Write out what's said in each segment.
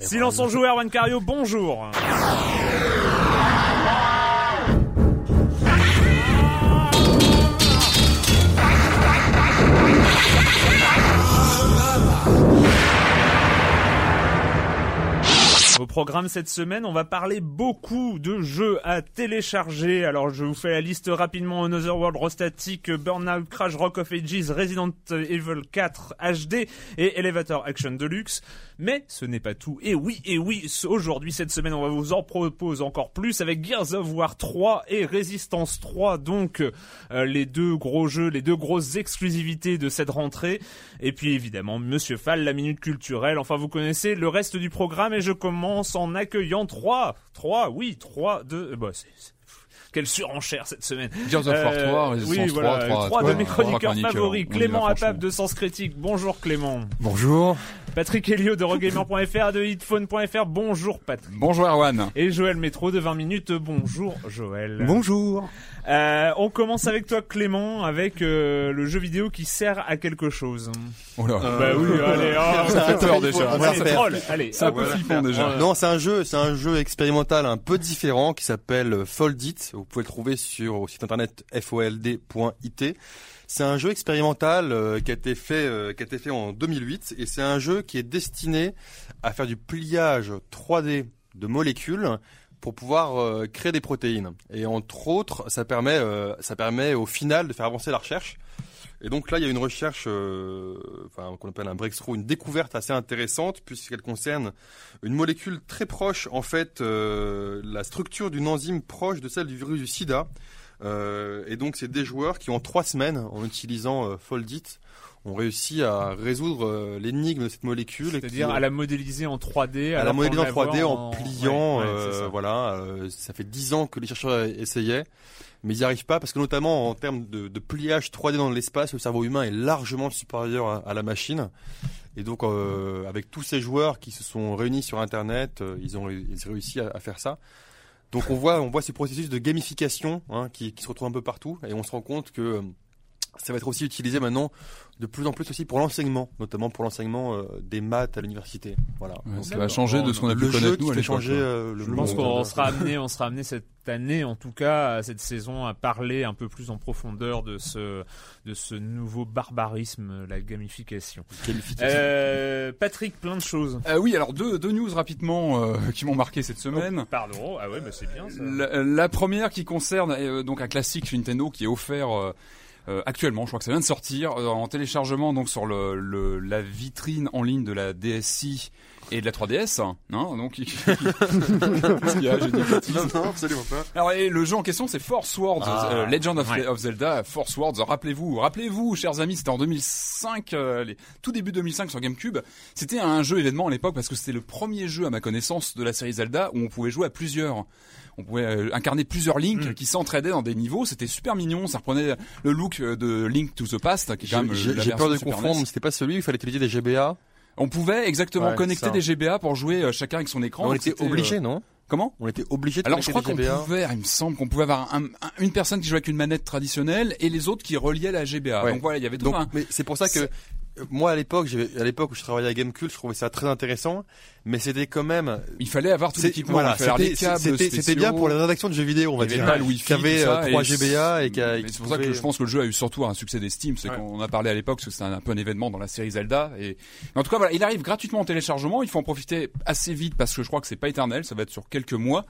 Silence en joueur, Juan bonjour. Au programme cette semaine, on va parler beaucoup de jeux à télécharger. Alors je vous fais la liste rapidement. Another World, Rostatic, Burnout, Crash, Rock of Ages, Resident Evil 4 HD et Elevator Action Deluxe. Mais ce n'est pas tout. Et oui, et oui, aujourd'hui, cette semaine, on va vous en proposer encore plus avec Gears of War 3 et Resistance 3. Donc euh, les deux gros jeux, les deux grosses exclusivités de cette rentrée. Et puis évidemment, Monsieur Fall, la minute culturelle. Enfin, vous connaissez le reste du programme et je commence en accueillant trois, trois, oui, trois de, bah, c'est, c'est- quelle surenchère cette semaine. Gears of War 3, Resistance oui, voilà, 3, 3, trois de mes chroniqueurs favoris. Clément. Apap de Sens Critique. Bonjour Clément. Bonjour. Patrick Helio de Rogamer.fr, de hitphone.fr. Bonjour Patrick. Bonjour Erwan. Et Joël Métro de 20 minutes. Bonjour Joël. Bonjour. Euh, on commence avec toi Clément, avec euh, le jeu vidéo qui sert à quelque chose. Oh là. bah oui, allez, oh, Ça fait peur déjà. c'est faire. troll. Allez, C'est un peu voilà. flippant déjà. Non, c'est un jeu, c'est un jeu expérimental un peu différent qui s'appelle Foldit. Vous pouvez le trouver sur au site internet fold.it. C'est un jeu expérimental euh, qui a été fait euh, qui a été fait en 2008 et c'est un jeu qui est destiné à faire du pliage 3D de molécules pour pouvoir euh, créer des protéines. Et entre autres, ça permet euh, ça permet au final de faire avancer la recherche. Et donc là, il y a une recherche, euh, enfin, qu'on appelle un breakthrough, une découverte assez intéressante puisqu'elle concerne une molécule très proche, en fait, euh, la structure d'une enzyme proche de celle du virus du SIDA. Euh, et donc, c'est des joueurs qui, en trois semaines, en utilisant euh, Foldit, ont réussi à résoudre euh, l'énigme de cette molécule. C'est-à-dire qui- à la modéliser en 3D. à la modéliser en qu'on 3D la voit en pliant, Ouais, ouais, euh, ça. voilà. euh, ça fait dix ans que les chercheurs essayaient, mais ils n'y arrivent pas parce que notamment en termes de, de pliage 3D dans l'espace, le cerveau humain est largement supérieur à, à la machine. Et donc, euh, avec tous ces joueurs qui se sont réunis sur Internet, euh, ils ont ré- ils ont réussi à, à faire ça. Donc, on voit, on voit ce processus de gamification hein, qui, qui se retrouve un peu partout, et on se rend compte que euh, ça va être aussi utilisé maintenant de plus en plus aussi pour l'enseignement, notamment pour l'enseignement euh, des maths à l'université. Voilà. Ouais, Donc, ça va changer de ce qu'on a pu le connaître nous à l'époque. changer quoi. euh, Je pense qu'on sera amené, on sera amené cette année, en tout cas, à cette saison, à parler un peu plus en profondeur de ce, de ce nouveau barbarisme, la gamification. Euh, Patrick, plein de choses. Euh, oui, alors deux, deux news rapidement euh, qui m'ont marqué cette semaine. Pardon, ah ouais, bah c'est bien ça. La, la première qui concerne euh, donc un classique Nintendo qui est offert euh, actuellement, je crois que ça vient de sortir euh, en téléchargement donc sur le- la vitrine en ligne de la DSI et de la 3DS. hein, Non, donc Qu'est-ce qu'il y a J'ai dit une bêtise. Non, non, absolument pas. Alors et le jeu en question c'est Force Words, Ah. euh, Legend of, Ouais. of Zelda, Force Words. Rappelez-vous, rappelez-vous, chers amis, c'était en 2005, euh, les, tout début 2005 sur GameCube. C'était un jeu événement à l'époque parce que c'était le premier jeu à ma connaissance de la série Zelda où on pouvait jouer à plusieurs. On pouvait euh, incarner plusieurs Link Mm. qui s'entraidaient dans des niveaux. C'était super mignon. Ça reprenait le look de Link to the Past, qui est quand même J'ai peur de confondre, mais c'était pas celui où il fallait utiliser des GBA. On pouvait exactement Ouais, connecter des GBA pour jouer euh, chacun avec son écran. on était obligé, euh, non Comment On était obligé de alors je crois qu'on pouvait, il me semble qu'on pouvait avoir un- un- une personne qui jouait avec une manette traditionnelle et les autres qui reliaient la GBA. Ouais. Donc voilà, il y avait Donc, un... mais c'est pour ça que moi à l'époque, à l'époque où je travaillais à Gamecube, je trouvais ça très intéressant, mais c'était quand même. Il fallait avoir tout l'équipement, Voilà, c'était bien pour la rédaction de jeux vidéo, on va Il y avait dire. pas le Wi-Fi, qui avait tout ça, euh, 3 et GBA et qui Mais qui c'est pour ça que je pense que le jeu a eu surtout un succès d'estime, c'est Ouais. qu'on a parlé à l'époque parce que c'était un, un peu un événement dans la série Zelda. Et mais en tout cas, voilà, il arrive gratuitement en téléchargement. Il faut en profiter assez vite parce que je crois que c'est pas éternel, ça va être sur quelques mois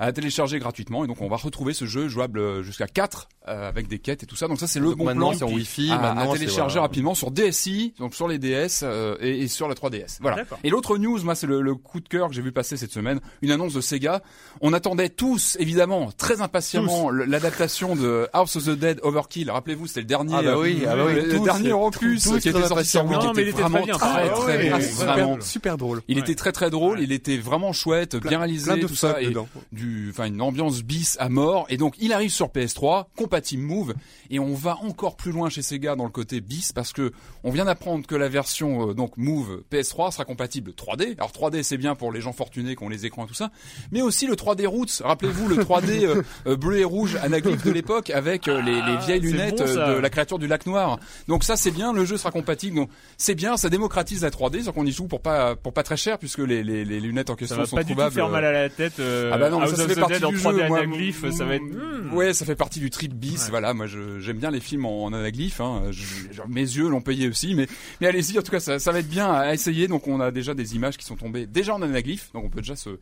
à télécharger gratuitement. Et donc on va retrouver ce jeu jouable euh, jusqu'à 4 euh, avec des quêtes et tout ça. Donc ça c'est le Donc bon maintenant plan. c'est en Wi-Fi, à, maintenant à télécharger voilà. rapidement sur DSi, donc sur les DS euh, et, et sur la 3DS. Voilà. Et l'autre news, moi, c'est le, le coup de cœur que j'ai vu passer cette semaine, une annonce de Sega. On attendait tous, évidemment, très impatiemment, l'adaptation de House of the Dead Overkill. Rappelez-vous, c'était le dernier, Ah bah oui, euh, ah bah oui, le tous, dernier opus qui était sorti sur Wii, qui était très vraiment très, Ah très, ouais, bon, ouais, vraiment. super. drôle. Il Ouais. était très très drôle, il était vraiment chouette, bien réalisé, plein de tout ça, et dedans. Du, enfin une ambiance bis à mort. Et donc il arrive sur PS3, compatible Move, et on va encore plus loin chez Sega dans le côté bis parce que on vient d'apprendre que la version euh, donc Move PS3 sera compatible 3D. Alors 3D c'est bien pour les gens fortunés qui ont les écrans et tout ça, mais aussi le 3D Roots. Rappelez-vous le 3D euh, euh, bleu et rouge anaglyphe de l'époque avec les, les Ah, vieilles c'est lunettes bon, de la créature du lac noir. Donc ça c'est bien, le jeu sera compatible. Donc c'est bien, ça démocratise la 3D, donc on y joue pour pas pour pas très cher puisque les, les, les lunettes en Ça question va sont pas du tout trouvables. faire mal à la tête. Ah bah non, ça, ça of fait the partie du 3D jeu. moi, mm, ça va être. Ouais, ça fait partie du trip bis. Ouais. Voilà, moi j'aime bien les films en, en anaglyphe. Hein. Je- je- mes yeux l'ont payé aussi, mais mais allez-y. En tout cas, ça, ça va être bien à essayer. Donc on a déjà des images qui sont tombées déjà en anaglyphe, donc on peut déjà se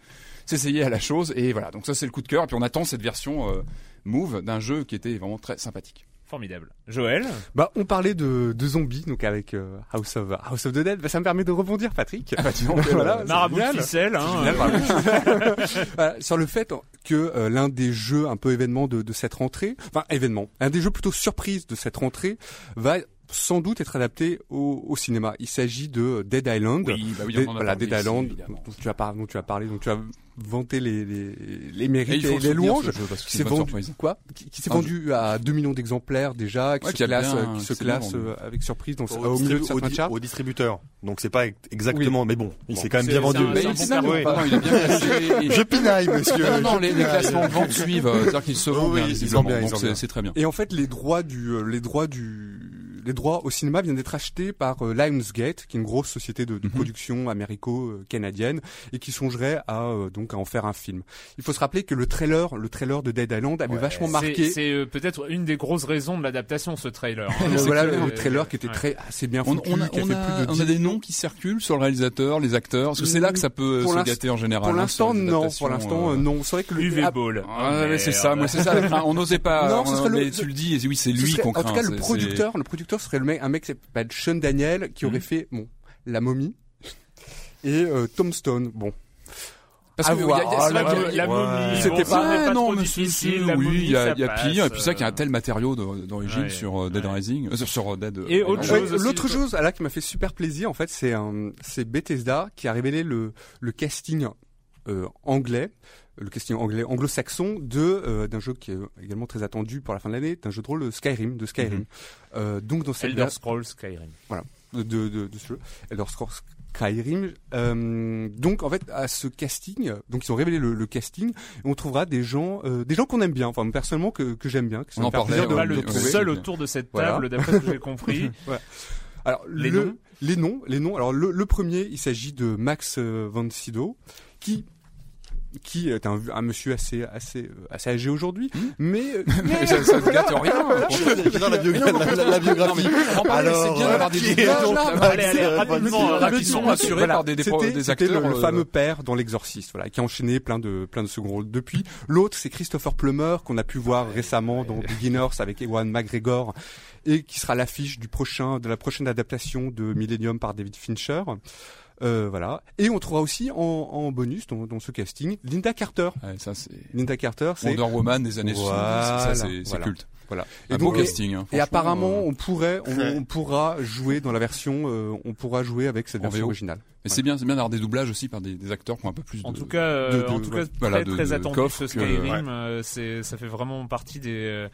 s'essayer à la chose. Et voilà, donc ça c'est le coup de cœur. Et puis on attend cette version euh, Move d'un jeu qui était vraiment très sympathique. Formidable. Joël Bah, on parlait de, de zombies, donc avec euh, House of House of the Dead. Bah, ça me permet de rebondir, Patrick. Ah bah dis donc, Voilà, euh, c'est Marabout de génial. ficelle. Hein, génial, euh, Voilà, sur le fait que euh, l'un des jeux un peu événement de, de cette rentrée, enfin événement, un des jeux plutôt surprise de cette rentrée va sans doute être adapté au, au cinéma. Il s'agit de Dead Island. Oui, bah oui, Dead- on en a voilà, parlé Dead ici, Island, dont tu as parlé, dont tu as parlé, donc tu as vanté les, les, mérites et, les louanges. Qui c'est s'est vendu surprise. quoi? Qui, qui s'est vendu à 2 millions d'exemplaires déjà, qui Ouais, se qui classe, bien- qui se classe avec surprise dans, Au, au milieu de certains charts. au distributeur. Donc c'est pas exactement, mais bon, il Bon, s'est quand même bien vendu. Je pinaille, monsieur. Non, les, classements de vente suivent, euh, c'est-à-dire qu'ils se vendent bien, c'est- bien. c'est très bien. Et en fait, les droits du, euh, les droits du, les droits au cinéma viennent d'être achetés par euh, Lionsgate, qui est une grosse société de, de Mhm. production américo-canadienne et qui songerait à euh, donc à en faire un film. Il faut se rappeler que le trailer, le trailer de Dead Island avait Ouais, vachement marqué. c'est, euh, peut-être une des grosses raisons de l'adaptation, ce trailer. hein. Euh, voilà le trailer qui était Ouais. très assez bien On, foutu, on a, qui a on fait a- plus de on 10 a des noms qui circulent sur le réalisateur, les acteurs. Parce que c'est là que ça peut Pour se gâter en général. Pour hein, l'instant, non. Pour l'instant, euh, euh, non. C'est vrai que le UV ah, Ball. Ah, ouais, c'est ça, moi c'est ça. On n'osait pas. Non, ce on- serait le- mais tu le dis, et oui, c'est ce lui qu'on En craint. tout cas, le producteur, le producteur serait le mec, un mec qui s'appelle Sean Daniel, qui aurait Mhm. fait bon la momie et euh, Tombstone. Bon, Parce À que y a- y a- Ah, la, momie, C'était bon, pas- n'est Ouais, non, trop mais difficile. La oui, il y a, ça il y a passe, pire, et puis ça qui a un tel matériau d'origine Ouais, sur euh, Dead ouais. Rising, euh, sur- sur euh, Dead. Et autre chose Ouais, L'autre chose là qui m'a fait super plaisir en fait, c'est c'est Bethesda qui a révélé le, le casting euh, anglais, le casting anglais anglo-saxon de euh, d'un jeu qui est également très attendu pour la fin de l'année, d'un jeu de rôle euh, Skyrim, de Skyrim. Mhm. Euh, donc dans cette Elder Scrolls Skyrim. de, de, de, de ce jeu, Elder Scrolls Skyrim. Euh, donc en fait à ce casting, donc ils ont révélé le, le casting, et on trouvera des gens, euh, des gens qu'on aime bien, enfin personnellement que, que j'aime bien, que ça On en parlait, pas le seul autour de cette Voilà. table, d'après ce que j'ai compris. Alors Les le- noms? les noms, les noms. Alors le, le premier, il s'agit de Max euh, von Sydow, qui qui est un, un monsieur assez assez euh, assez âgé aujourd'hui, Hmm. mais euh, Mais ça, ça ne gâte rien. La, biogra- la, la- la biographie. Alors, c'est bien d'avoir des qui sont assurés par des, des, acteurs. le, euh, fameux père dans l'Exorciste, voilà, qui a enchaîné plein de plein de second rôles depuis. L'autre, c'est Christopher Plummer qu'on a pu voir récemment dans Beginners avec Ewan McGregor et qui sera l'affiche du prochain de la prochaine adaptation de Millennium par David Fincher. Euh, voilà. Et on trouvera aussi en, en bonus dans, dans ce casting Linda Carter. Ouais, ça c'est Linda Carter, c'est Wonder Woman des années 70. Voilà, Ça c'est c'est voilà. culte. voilà. Un Et beau donc, casting. hein. Et apparemment, euh, on pourrait, on, on pourra jouer dans la version, euh, on pourra jouer avec cette En version VO. originale. Mais c'est bien, c'est bien d'avoir des doublages aussi par des, des acteurs qui ont un peu plus En de. tout cas, euh, de- de- en tout cas, ouais. très, Voilà, de- très de attendu ce que- Skyrim. euh, c'est, ça fait vraiment partie des,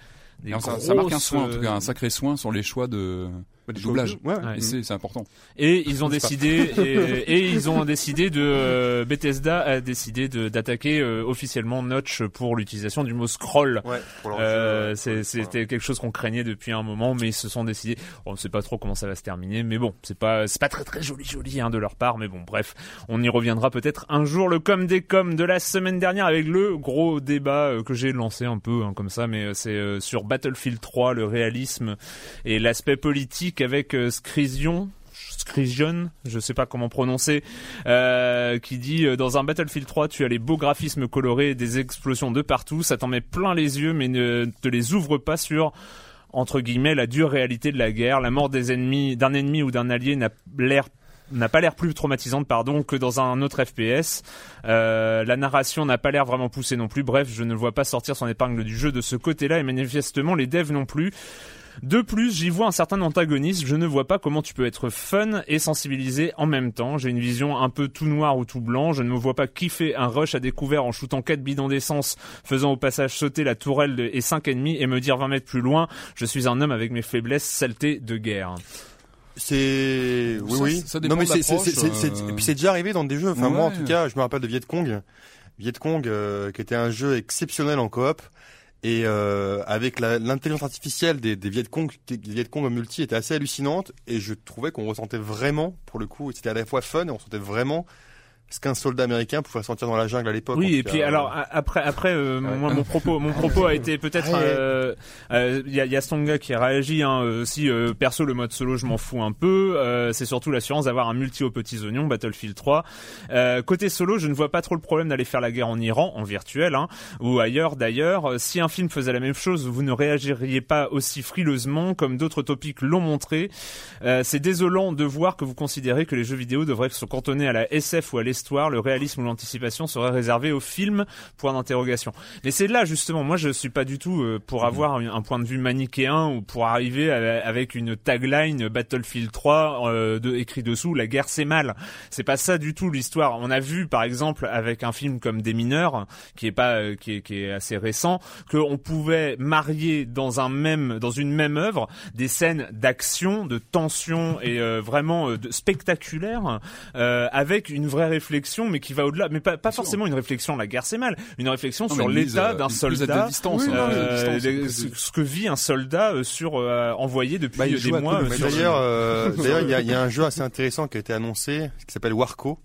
des Alors, ça, ça marque un grosses, soin, en tout cas, un sacré soin sur les choix de, de des Ouais, ouais. C'est c'est important. Et ils ont décidé, et, et ils ont décidé de, euh, Bethesda a décidé de, d'attaquer euh, officiellement Notch pour l'utilisation du mot scroll. Ouais, Euh, c'était quelque chose qu'on craignait depuis un moment, mais ils se sont décidés. On ne sait pas trop comment ça va se terminer, mais bon, c'est pas c'est pas très très joli joli hein, de leur part, mais bon, bref, on y reviendra peut-être un jour. Le com des com de la semaine dernière avec le gros débat euh, que j'ai lancé un peu hein, comme ça, mais euh, c'est euh, sur Battlefield 3, le réalisme et l'aspect politique avec euh, Scrision. Scrision, je sais pas comment prononcer, euh, qui dit euh, dans un Battlefield 3, tu as les beaux graphismes colorés, des explosions de partout, ça t'en met plein les yeux, mais ne te les ouvre pas sur entre guillemets la dure réalité de la guerre. La mort d'un ennemi ou d'un allié n'a pas l'air plus traumatisante pardon que dans un autre FPS. La narration n'a pas l'air vraiment poussée non plus. Bref, je ne vois pas sortir son épingle du jeu de ce côté-là et manifestement les devs non plus. De plus, j'y vois un certain antagoniste, je ne vois pas comment tu peux être fun et sensibilisé en même temps. J'ai une vision un peu tout noir ou tout blanc, je ne me vois pas kiffer un rush à découvert en shootant 4 bidons d'essence, faisant au passage sauter la tourelle de- et 5 ennemis et me dire 20 mètres plus loin, je suis un homme avec mes faiblesses saleté de guerre. C'est oui Ça, oui. ça dépend non mais de c'est c'est l'approche, c'est c'est- euh. c'est déjà arrivé dans des jeux. Enfin moi en tout cas, je me rappelle de Viet Cong. Viet Cong euh, qui était un jeu exceptionnel en coop et euh, avec l'intelligence artificielle des, des Viet Cong, des Viet Cong en multi était assez hallucinante. Et je trouvais qu'on ressentait vraiment pour le coup, c'était à la fois fun et on sentait vraiment ce qu'un soldat américain pouvait ressentir dans la jungle à l'époque. Oui, et puis cas. alors a- après, après, euh, moi mon propos, mon propos a été peut-être, ouais. euh, euh, il y, a, y a Stonga qui a réagi. Hein, euh, si euh, perso le mode solo, je m'en fous un peu. euh, c'est surtout l'assurance d'avoir un multi aux petits oignons, Battlefield 3. Euh, côté solo, je ne vois pas trop le problème d'aller faire la guerre en Iran, en virtuel, hein, ou ailleurs. D'ailleurs, Euh, si un film faisait la même chose, vous ne réagiriez pas aussi frileusement comme d'autres topics l'ont montré. Euh, c'est désolant de voir que vous considérez que les jeux vidéo devraient se cantonner à la SF ou à l'histoire, le réalisme ou l'anticipation serait réservé au film, point d'interrogation. Mais c'est là justement, moi je suis pas du tout euh, pour avoir un, point de vue manichéen ou pour arriver avec une tagline Battlefield 3 euh, de, écrit dessous, la guerre c'est mal. C'est pas ça du tout l'histoire. On a vu par exemple avec un film comme Des mineurs, qui est pas, euh, qui est, qui est assez récent, qu'on pouvait marier dans un même, dans une même œuvre des scènes d'action, de tension et euh, vraiment euh, de spectaculaires avec une vraie réflexion, mais qui va au-delà. Mais pas, forcément une réflexion la guerre c'est mal, une réflexion Non, sur l'état euh, d'un à soldat. distance, Oui, hein, non, euh, distance, ce, que vit un soldat euh, sur euh, envoyé depuis Bah, des mois. Euh, D'ailleurs, euh, d'ailleurs, il y a, il y a un jeu assez intéressant qui a été annoncé, qui s'appelle Warco,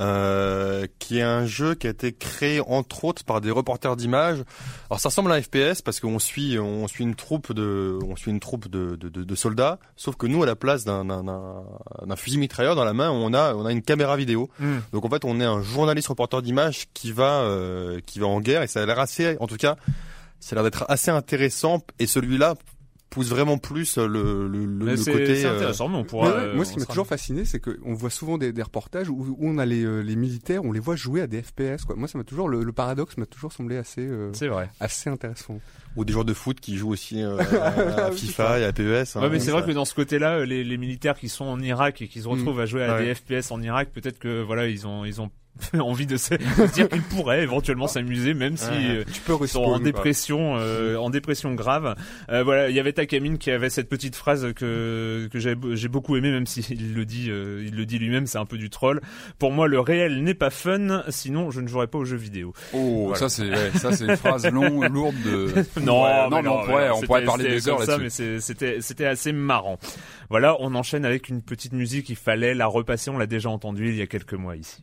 euh, qui est un jeu qui a été créé entre autres par des reporters d'images. Alors ça ressemble à un FPS parce qu'on suit, on suit une troupe de, on suit une troupe de, de, de, de soldats. Sauf que nous, à la place d'un, d'un, fusil mitrailleur dans la main, on a, on a une caméra vidéo. Hmm. Donc en fait, on est un journaliste reporter d'images qui va, euh, qui va en guerre et ça a l'air assez, en tout cas, ça a l'air d'être assez intéressant. Et celui-là pousse vraiment plus le, le, le, Mais le c'est côté. c'est euh, intéressant, mais on Mais pourra. ouais, euh, moi, ce qui m'a toujours fasciné, c'est qu'on voit souvent des, des reportages où, où on a les, euh, les militaires, on les voit jouer à des FPS. Quoi. Moi, ça m'a toujours le, le paradoxe m'a toujours semblé assez euh, C'est vrai. assez intéressant. ou des joueurs de foot qui jouent aussi euh, à FIFA et à PES. hein, Ouais, mais c'est vrai que dans ce côté-là, euh, les, les militaires qui sont en Irak et qui se retrouvent à jouer à Ouais. des FPS en Irak, peut-être que voilà, ils ont ils ont envie de se, de se dire qu'ils pourraient éventuellement s'amuser, même si euh, Tu peux ils sont en dépression, euh, en dépression grave. Euh, voilà, il y avait Takamine qui avait cette petite phrase que que j'ai j'ai beaucoup aimé, même s'il le dit, euh, il le dit lui-même, c'est un peu du troll. Pour moi, le réel n'est pas fun, sinon je ne jouerais pas aux jeux vidéo. Oh, Voilà. ça c'est ouais, ça c'est une phrase longue, lourde de. Non, Ouais, mais non, mais on pourrait, on pourrait parler des heures là-dessus. mais c'est- c'était c'était assez marrant. Voilà, on enchaîne avec une petite musique. Il fallait la repasser. On l'a déjà entendue il y a quelques mois ici.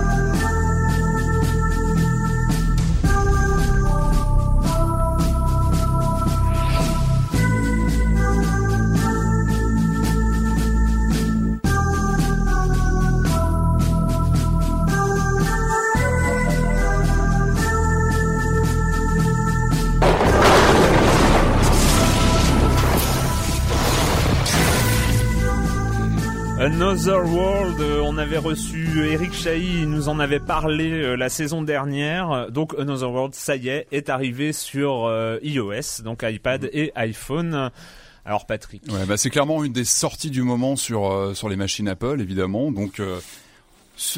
Another World, euh, on avait reçu Eric Chahi, il nous en avait parlé euh, la saison dernière. Donc Another World, ça y est, est arrivé sur euh, iOS, donc iPad et iPhone. Alors Patrick. Ouais, bah c'est clairement une des sorties du moment sur euh, sur les machines Apple évidemment. Donc euh,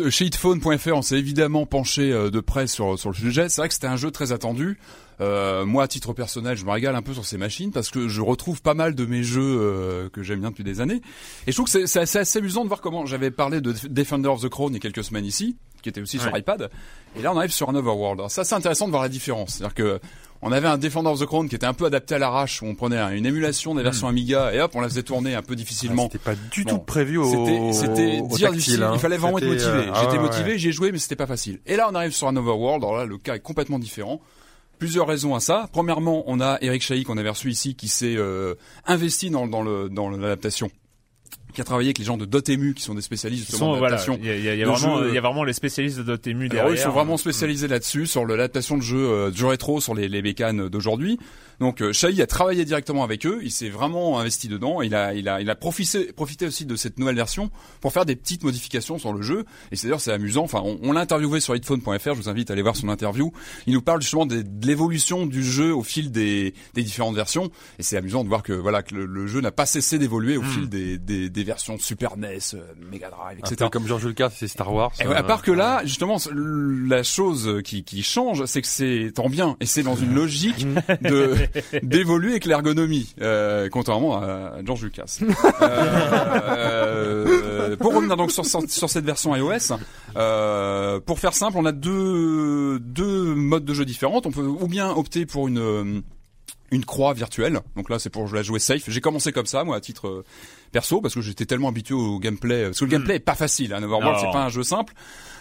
chez hitphone.fr, on s'est évidemment penché euh, de près sur sur le sujet. C'est vrai que c'était un jeu très attendu. Euh, moi, à titre personnel, je me régale un peu sur ces machines parce que je retrouve pas mal de mes jeux euh, que j'aime bien depuis des années. Et je trouve que c'est- assez, assez amusant de voir comment j'avais parlé de Defender of the Crown il y a quelques semaines ici, qui était aussi sur iPad. Et là, on arrive sur un Overworld. Alors, ça, c'est intéressant de voir la différence. C'est-à-dire que on avait un Defender of the Crown qui était un peu adapté à l'arrache, où on prenait un- une émulation des versions Amiga et hop, on la faisait tourner un peu difficilement. C'était pas du Bon, tout prévu au C'était, dire difficile. hein. Il fallait vraiment être motivé. euh, ah J'étais ouais, motivé, ouais. j'y ai joué, mais c'était pas facile. Et là, on arrive sur un Overworld. Alors là, le cas est complètement différent. Plusieurs raisons à ça. Premièrement, on a Eric Chahi qu'on avait reçu ici, qui s'est euh, investi dans, dans le dans l'adaptation, qui a travaillé avec les gens de Dotemu, qui sont des spécialistes justement sont, voilà, d'adaptation. il y a, il y a- vraiment, il y a vraiment les spécialistes de Dotemu Alors, derrière. ils sont vraiment spécialisés là-dessus, sur l'adaptation de jeux, euh, de jeux rétro, sur les, les bécanes d'aujourd'hui. Donc, euh, Chahi a travaillé directement avec eux, il s'est vraiment investi dedans, il a, il a, il a profité, profité aussi de cette nouvelle version pour faire des petites modifications sur le jeu. Et c'est d'ailleurs, c'est amusant. Enfin, on, on l'a interviewé sur hitphone.fr, je vous invite à aller voir son interview. Il nous parle justement de l'évolution du jeu au fil des, des différentes versions. Et c'est amusant de voir que, voilà, que le, le jeu n'a pas cessé d'évoluer au Hmm. fil des, des, des versions Super NES, euh, Mega Drive, Un etc. peu comme George Lucas, c'est Star Wars. Et ouais, à euh, part que là, justement, la chose qui, qui change, c'est que c'est tant bien et c'est dans une logique de d'évoluer avec l'ergonomie, euh, contrairement à George Lucas. Euh, euh, pour revenir donc sur, cette version iOS, euh, pour faire simple, on a deux deux modes de jeu différents. On peut ou bien opter pour une euh, une croix virtuelle. Donc là, c'est pour la jouer safe. J'ai commencé comme ça, moi, à titre euh, perso, parce que j'étais tellement habitué au gameplay. Parce que le gameplay est pas facile. Hein, Overworld, c'est pas un jeu simple.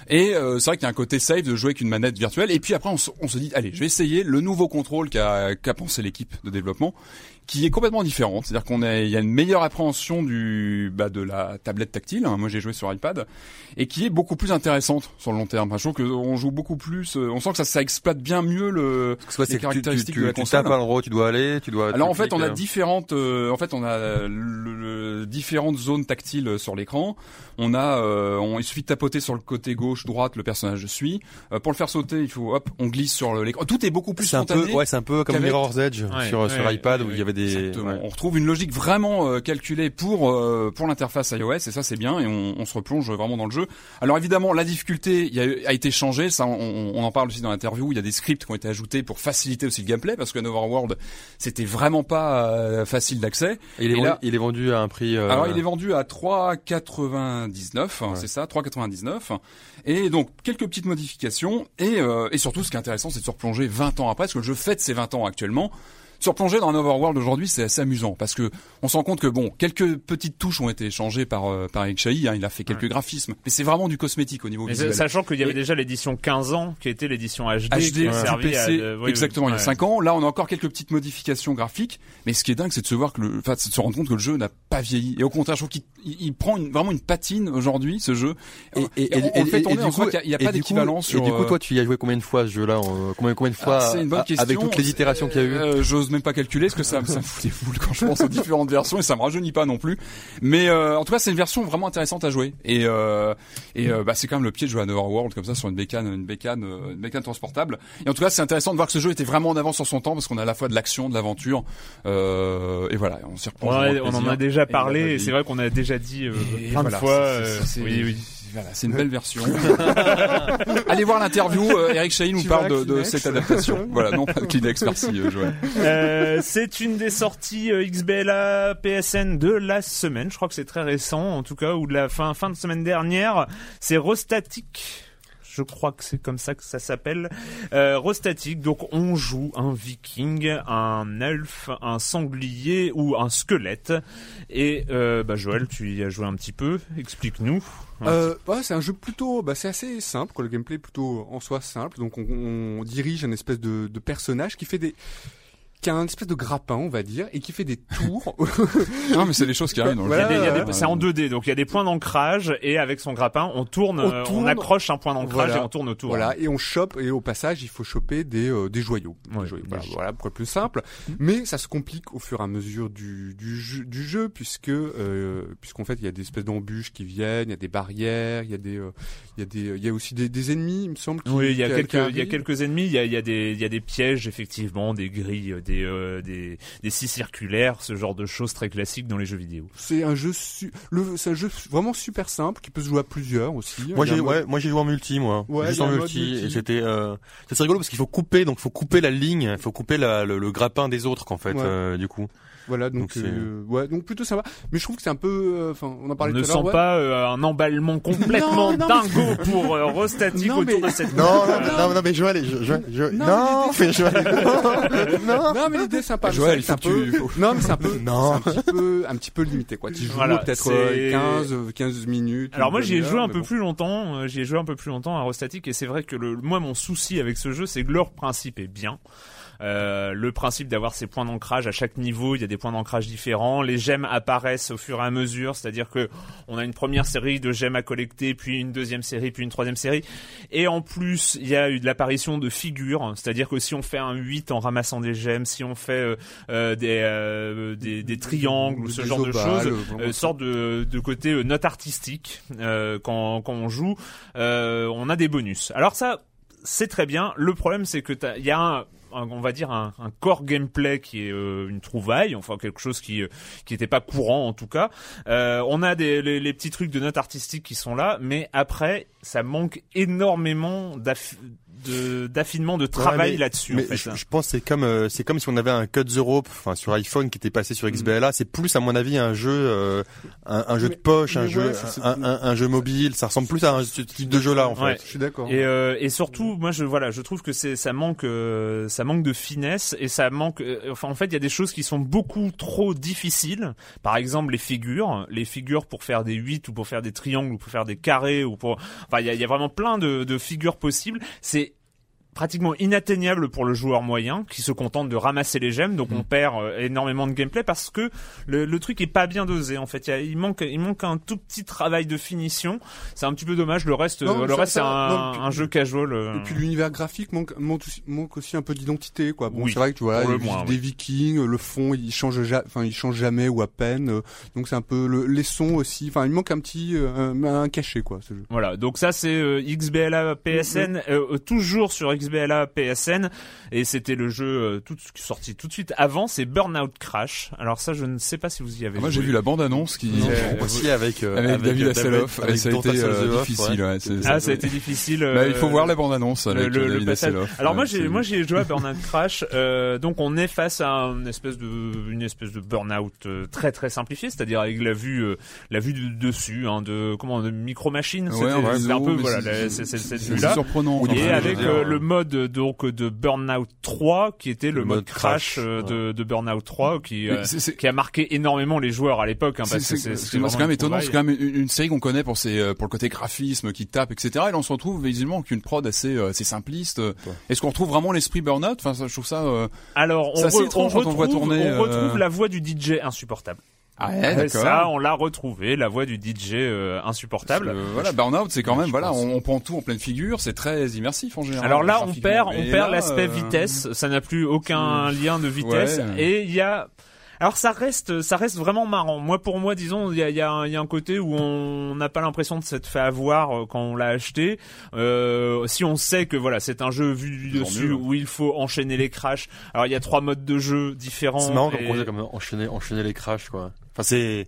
Et euh, c'est vrai qu'il y a un côté safe de jouer avec une manette virtuelle. Et puis après, on, se- on se dit, allez, je vais essayer le nouveau contrôle qu'a qu'a pensé l'équipe de développement, qui est complètement différent. C'est-à-dire qu'on a, il y a une meilleure appréhension du bah, de la tablette tactile. hein. Moi, j'ai joué sur iPad et qui est beaucoup plus intéressante sur le long terme. Enfin, je trouve qu'on joue beaucoup plus. euh, on sent que ça, ça exploite bien mieux le. Soit les que tu, tu, caractéristiques tu, de la tu console. tapes un endroit où tu dois aller, tu dois. Alors tu en fait, on a différentes, euh, en fait, on a le- le- différentes zones tactiles euh, sur l'écran. On a, euh, on, il suffit de tapoter sur le côté gauche, droite, le personnage suit. Euh, pour le faire sauter, il faut, hop, on glisse sur l'écran. Tout est beaucoup plus C'est un peu, spontané. ouais, c'est un peu comme Mirror's Edge Ouais, sur, sur ouais, iPad où ouais, il y avait des. On retrouve une logique vraiment euh, calculée pour euh, pour l'interface iOS et ça c'est bien et on, on se replonge vraiment dans le jeu. Alors évidemment la difficulté y a, été changée, ça on, en parle aussi dans l'interview. Il y a des scripts qui ont été ajoutés pour faciliter aussi le gameplay parce que Overworld c'était vraiment pas euh, facile d'accès. Et il est, Et vendu, là- il est vendu à un prix. Euh, Alors il est vendu à 3,99, hein, c'est ça, 3,99. Et donc quelques petites modifications et, euh, et surtout ce qui est intéressant c'est de se replonger 20 ans après, parce que le jeu fête ses 20 ans actuellement. Se replonger dans un Overworld aujourd'hui, c'est assez amusant parce que on se rend compte que bon, quelques petites touches ont été changées par euh, par Eric Chahi, hein, il a fait quelques graphismes, mais c'est vraiment du cosmétique au niveau Mais visuel. sachant qu'il y avait Et- déjà l'édition 15 ans, qui était l'édition HD, HD PC, à... de- oui, oui, exactement, il y a ouais. 5 ans. Là, on a encore quelques petites modifications graphiques, mais ce qui est dingue, c'est de se voir que le, enfin, c'est de se rendre compte que le jeu n'a pas vieilli. Et au contraire, je trouve qu'il il, il prend une, vraiment une patine aujourd'hui, ce jeu. Et, et, on, on le fait et- tourner, et on y a- il y a, et pas d'équivalent sur. Et du coup, euh, toi, tu y as joué combien de fois ce jeu-là euh, Combien, combien de fois ah, c'est une bonne. Avec toutes les itérations qu'il y a eu. Euh, J'ose même pas calculer parce que ça, me- ça me fout des boules quand je pense aux différentes versions et ça me rajeunit pas non plus. Mais euh, en tout cas, c'est une version vraiment intéressante à jouer. Et, euh, et euh, bah, c'est quand même le pied de jouer à Overworld comme ça sur une bécane, une bécane, une bécane transportable. Et en tout cas, c'est intéressant de voir que ce jeu était vraiment en avance sur son temps parce qu'on a à la fois de l'action, de l'aventure. Et voilà, on s'y reprend. on en a déjà parlé, et c'est vrai qu'on a déjà dit plein de fois. oui, oui. Voilà, c'est une belle version. Allez voir l'interview. euh, Eric Chahi nous parle de, cette adaptation. voilà, non pas de Kleenex, merci euh, Joël. Euh, c'est une des sorties euh, XBLA PSN de la semaine. Je crois que c'est très récent, en tout cas, ou de la fin, fin de semaine dernière. C'est Rostatic. Je crois que c'est comme ça que ça s'appelle. Euh, Rostatic. Donc, on joue un viking, un elfe, un sanglier ou un squelette. Et, euh, bah, Joël, tu y as joué un petit peu. Explique-nous. Euh, c'est un jeu plutôt, bah, c'est assez simple, quoi. Le gameplay est plutôt en soi simple. Donc, on, on dirige un espèce de, de personnage qui fait des, qui a un espèce de grappin, on va dire, et qui fait des tours. non, mais c'est les choses qui arrivent dans le des- des- jeu. c'est en 2D, donc il y a des points d'ancrage et avec son grappin, on tourne, On euh, accroche un point d'ancrage Voilà. et on tourne autour. Voilà, et on chope, et au passage, il faut choper des, euh, des joyaux. Des Ouais, des Voilà, joyaux. voilà, pour être plus simple. Mais ça se complique au fur et à mesure du, du, jeu, du jeu, puisque, euh, puisqu'en fait, il y a des espèces d'embûches qui viennent, il y a des barrières, il y a des, euh, il y a des, il y a aussi des, des ennemis, il me semble. Qui, Oui, il y a quelques, il y a quelques ennemis, il y a, il y a des, il y a des pièges effectivement, des grilles, des, euh, des, des scies circulaires, ce genre de choses très classiques dans les jeux vidéo. C'est un jeu, su- le, c'est un jeu vraiment super simple qui peut se jouer à plusieurs aussi. Moi j'ai un mode- ouais, moi j'ai joué en multi moi. Ouais, Juste en multi, multi. et c'était euh, c'est assez rigolo parce qu'il faut couper donc il faut couper la ligne, il faut couper la, le, le grappin des autres qu'en fait Ouais. euh, du coup. Voilà, donc, Donc euh, ouais, donc plutôt sympa. Mais je trouve que c'est un peu, euh, enfin, on en On parlait ne tout à l'heure. sent ouais. pas euh, un emballement complètement Non, non, dingo pour euh, Rostatic Non, autour mais- de cette Non, non, non, non, mais Joël, je, je, je, Non, non, mais Joël, non, Non, mais l'idée est sympa. Joël, il faut peu- tu- Non, mais c'est un peu, Non. un petit peu, un petit peu limité, quoi. Tu joues Voilà, peut-être c'est- euh, 15, euh, 15 minutes. Alors moi j'y ai joué un peu bon. plus longtemps, j'y ai joué un peu plus longtemps à Rostatic et c'est vrai que le, moi mon souci avec ce jeu c'est que leur principe est bien. Euh, le principe d'avoir ces points d'ancrage à chaque niveau, il y a des points d'ancrage différents. Les gemmes apparaissent au fur et à mesure, c'est-à-dire que on a une première série de gemmes à collecter, puis une deuxième série, puis une troisième série. Et en plus, il y a eu de l'apparition de figures, c'est-à-dire que si on fait un 8 en ramassant des gemmes, si on fait euh, euh, des, euh, des, des triangles ou Des ce genre de choses, euh, sorte de, de côté note artistique euh, quand, quand on joue, euh, on a des bonus. Alors ça, c'est très bien. Le problème, c'est que il y a un, un- on va dire un, un core gameplay qui est euh, une trouvaille, enfin quelque chose qui euh, qui était pas courant en tout cas. Euh, on a des les, les petits trucs de notes artistiques qui sont là, mais après ça manque énormément de d'affinement de travail là-dessus. Mais en fait. je, je pense que c'est comme euh, c'est comme si on avait un Cut the Rope, enfin sur iPhone qui était passé sur XBLA. C'est plus à mon avis un jeu, euh, un, un jeu de poche, un jeu, un, un- un jeu mobile. Ça ressemble plus à un, ce type de jeu là en fait. Ouais. Je suis d'accord. Et, euh, et surtout, moi, je voilà, je trouve que c'est ça manque, euh, ça manque de finesse et ça manque. euh, enfin, en fait, il y a des choses qui sont beaucoup trop difficiles. Par exemple, les figures, les figures pour faire des 8 ou pour faire des triangles ou pour faire des carrés ou pour. Enfin, il y a, il y a vraiment plein de, de figures possibles. C'est pratiquement inatteignable pour le joueur moyen qui se contente de ramasser les gemmes donc on perd euh, énormément de gameplay parce que le, le truc est pas bien dosé en fait il, y a- il manque il manque un tout petit travail de finition c'est un petit peu dommage le reste Non, euh, le reste c'est un, non, puis- un jeu casual euh, Et puis l'univers graphique manque, manque, aussi, manque aussi un peu d'identité, quoi. Bon, Oui, c'est vrai que tu vois, moins, des oui. Vikings, le fond, il change, ja- enfin, il change jamais ou à peine. donc c'est un peu le, les sons aussi. Enfin, il manque un petit, euh, un, cachet, quoi, ce jeu. Voilà, donc ça c'est XBLA PSN, toujours sur XBLA PSN, et c'était le jeu euh, tout, sorti tout de suite avant, c'est Burnout Crash. Alors ça, je ne sais pas si vous y avez. Ah, Moi, j'ai vu la bande-annonce qui... Non, Euh, aussi avec euh, Avec, David euh, Hasselhoff, avec ça a Don't été euh, difficile. ouais. Ouais, c'est- Ah, c'est- ça a été difficile. Bah, il faut euh, voir la bande-annonce le, avec le- euh, le David. Hasselhoff. Alors moi j'ai c'est- moi j'ai joué à Burnout Crash. Euh, donc on est face à une espèce de une espèce de burnout euh, très très simplifié, c'est-à-dire avec la vue euh, la vue du dessus hein, de comment de micro machine. Ouais, réseau, un peu voilà c'est- la- c'est- c'est c'est cette c'est vue là. surprenant. Et avec le mode euh, donc de Burnout 3 qui était le, Le mode, mode crash, crash, euh, de, de Burnout 3 qui euh, qui a marqué énormément les joueurs à l'époque hein, C'est parce que c'est- quand même une étonnant, c'est quand même une, une série qu'on connaît pour ses pour le côté graphisme qui tape, etc. Et là on se retrouve visiblement qu'une prod assez assez simpliste. Est-ce qu'on retrouve vraiment l'esprit burnout? Enfin, ça, je trouve ça. euh, Alors on, re- étrange on quand on voit retrouve, tourner, on retrouve euh, la voix du DJ insupportable. Ah ouais, ça, on l'a retrouvé, la voix du DJ euh, insupportable. Que, voilà, burnout, c'est quand même Je voilà, on, on prend tout en pleine figure, c'est très immersif en général. Alors là, on perd, on Et perd l'aspect euh, vitesse. Ça n'a plus aucun lien de vitesse. Ouais. Et il y a, alors ça reste, ça reste vraiment marrant. Moi, pour moi, disons, il y a, il y, a y a un côté où on n'a pas l'impression de s'être fait avoir euh, quand on l'a acheté. Euh, si on sait que voilà, c'est un jeu vu du dessus mieux. où il faut enchaîner les crashs. Alors il y a trois modes de jeu différents. C'est marrant et- projet, comme enchaîner, enchaîner les crashs quoi. Enfin c'est.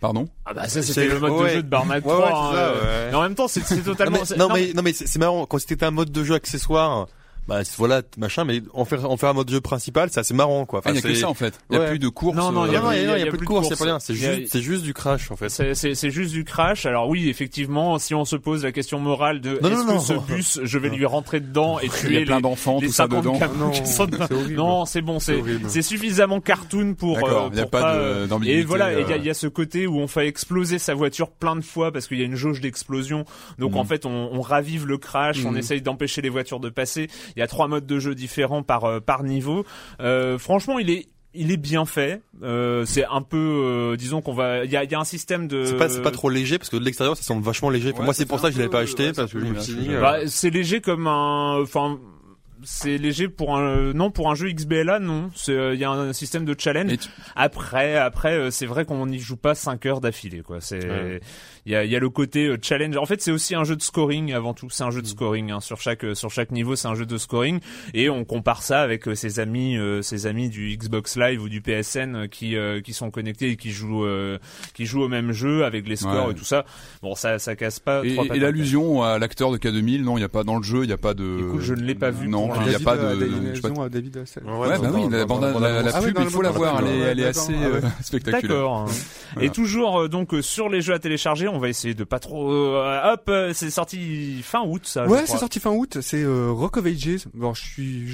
Pardon. Ah bah ça, c'était C'est- le mode de jeu de Ouais, 3. ouais, hein, ça, euh, ouais. Mais en même temps, c'est Non totalement. mais, non, mais non mais c'est c'est marrant quand c'était un mode de jeu accessoire. Bah voilà machin mais en faire en faire un mode de jeu principal c'est assez marrant quoi. Ah, il y a Enfin, que c'est- ça en fait. Il y a Ouais. plus de courses. Non, non, Non, il y a- non, il y a, il y non, a il y a plus de course, c'est pas bien. C'est juste, c'est juste du crash en fait. C'est, c'est, c'est juste du crash. Alors oui, effectivement, si on se pose la question morale de Non, est-ce non, que non. ce bus, je vais lui rentrer dedans et Il y tuer a plein les, d'enfants, les tout ça dedans. 54 Non, c'est horrible. Non, c'est bon, c'est, C'est suffisamment cartoon pour. Euh, il y a pas euh, d'ambiguïté, Et voilà, il y a, euh. il y a ce côté où on fait exploser sa voiture plein de fois parce qu'il y a une jauge d'explosion. Donc en fait, on, on ravive le crash, on Mhm. essaye d'empêcher les voitures de passer. Il y a trois modes de jeu différents par euh, par niveau. Euh, franchement, il est il est bien fait. Euh, c'est un peu, euh, disons qu'on va, il y a, y a un système de. C'est pas, c'est pas trop léger parce que de l'extérieur ça semble vachement léger. Pour Ouais, moi c'est pour ça que je l'avais pas acheté ouais, parce que c'est je me suis dit. léger. euh, Bah, c'est léger comme un, enfin. C'est léger pour un non pour un jeu XBLA non c'est euh, il y a un système de challenge tu- après après euh, c'est vrai qu'on n'y joue pas 5 heures d'affilée quoi c'est Ouais. il y a y a le côté euh, challenge en fait c'est aussi un jeu de scoring avant tout c'est un jeu Mm. de scoring hein. sur chaque euh, sur chaque niveau c'est un jeu de scoring et on compare ça avec euh, ses amis euh, ses amis du Xbox Live ou du PSN euh, qui euh, qui sont connectés et qui jouent euh, qui jouent au même jeu avec les scores Ouais. et tout ça bon ça ça casse pas Et, l'allusion à l'acteur de K2000, non, il n'y a pas dans le jeu, il n'y a pas de. Écoute, je ne l'ai pas vu Non, puis il n'y a pas euh, de. Je pas- raison à David Hassel. Ouais, Ouais, bah oui, la, dans- bande- dans- la, la Ah pub, il faut la voir, elle est, elle assez euh, spectaculaire. D'accord. Et toujours euh, donc euh, sur les jeux à télécharger, on va essayer de pas trop. euh, hop, euh, c'est sorti fin août, ça. Ouais, c'est sorti fin août. C'est euh, Rock of Ages. Bon, je suis,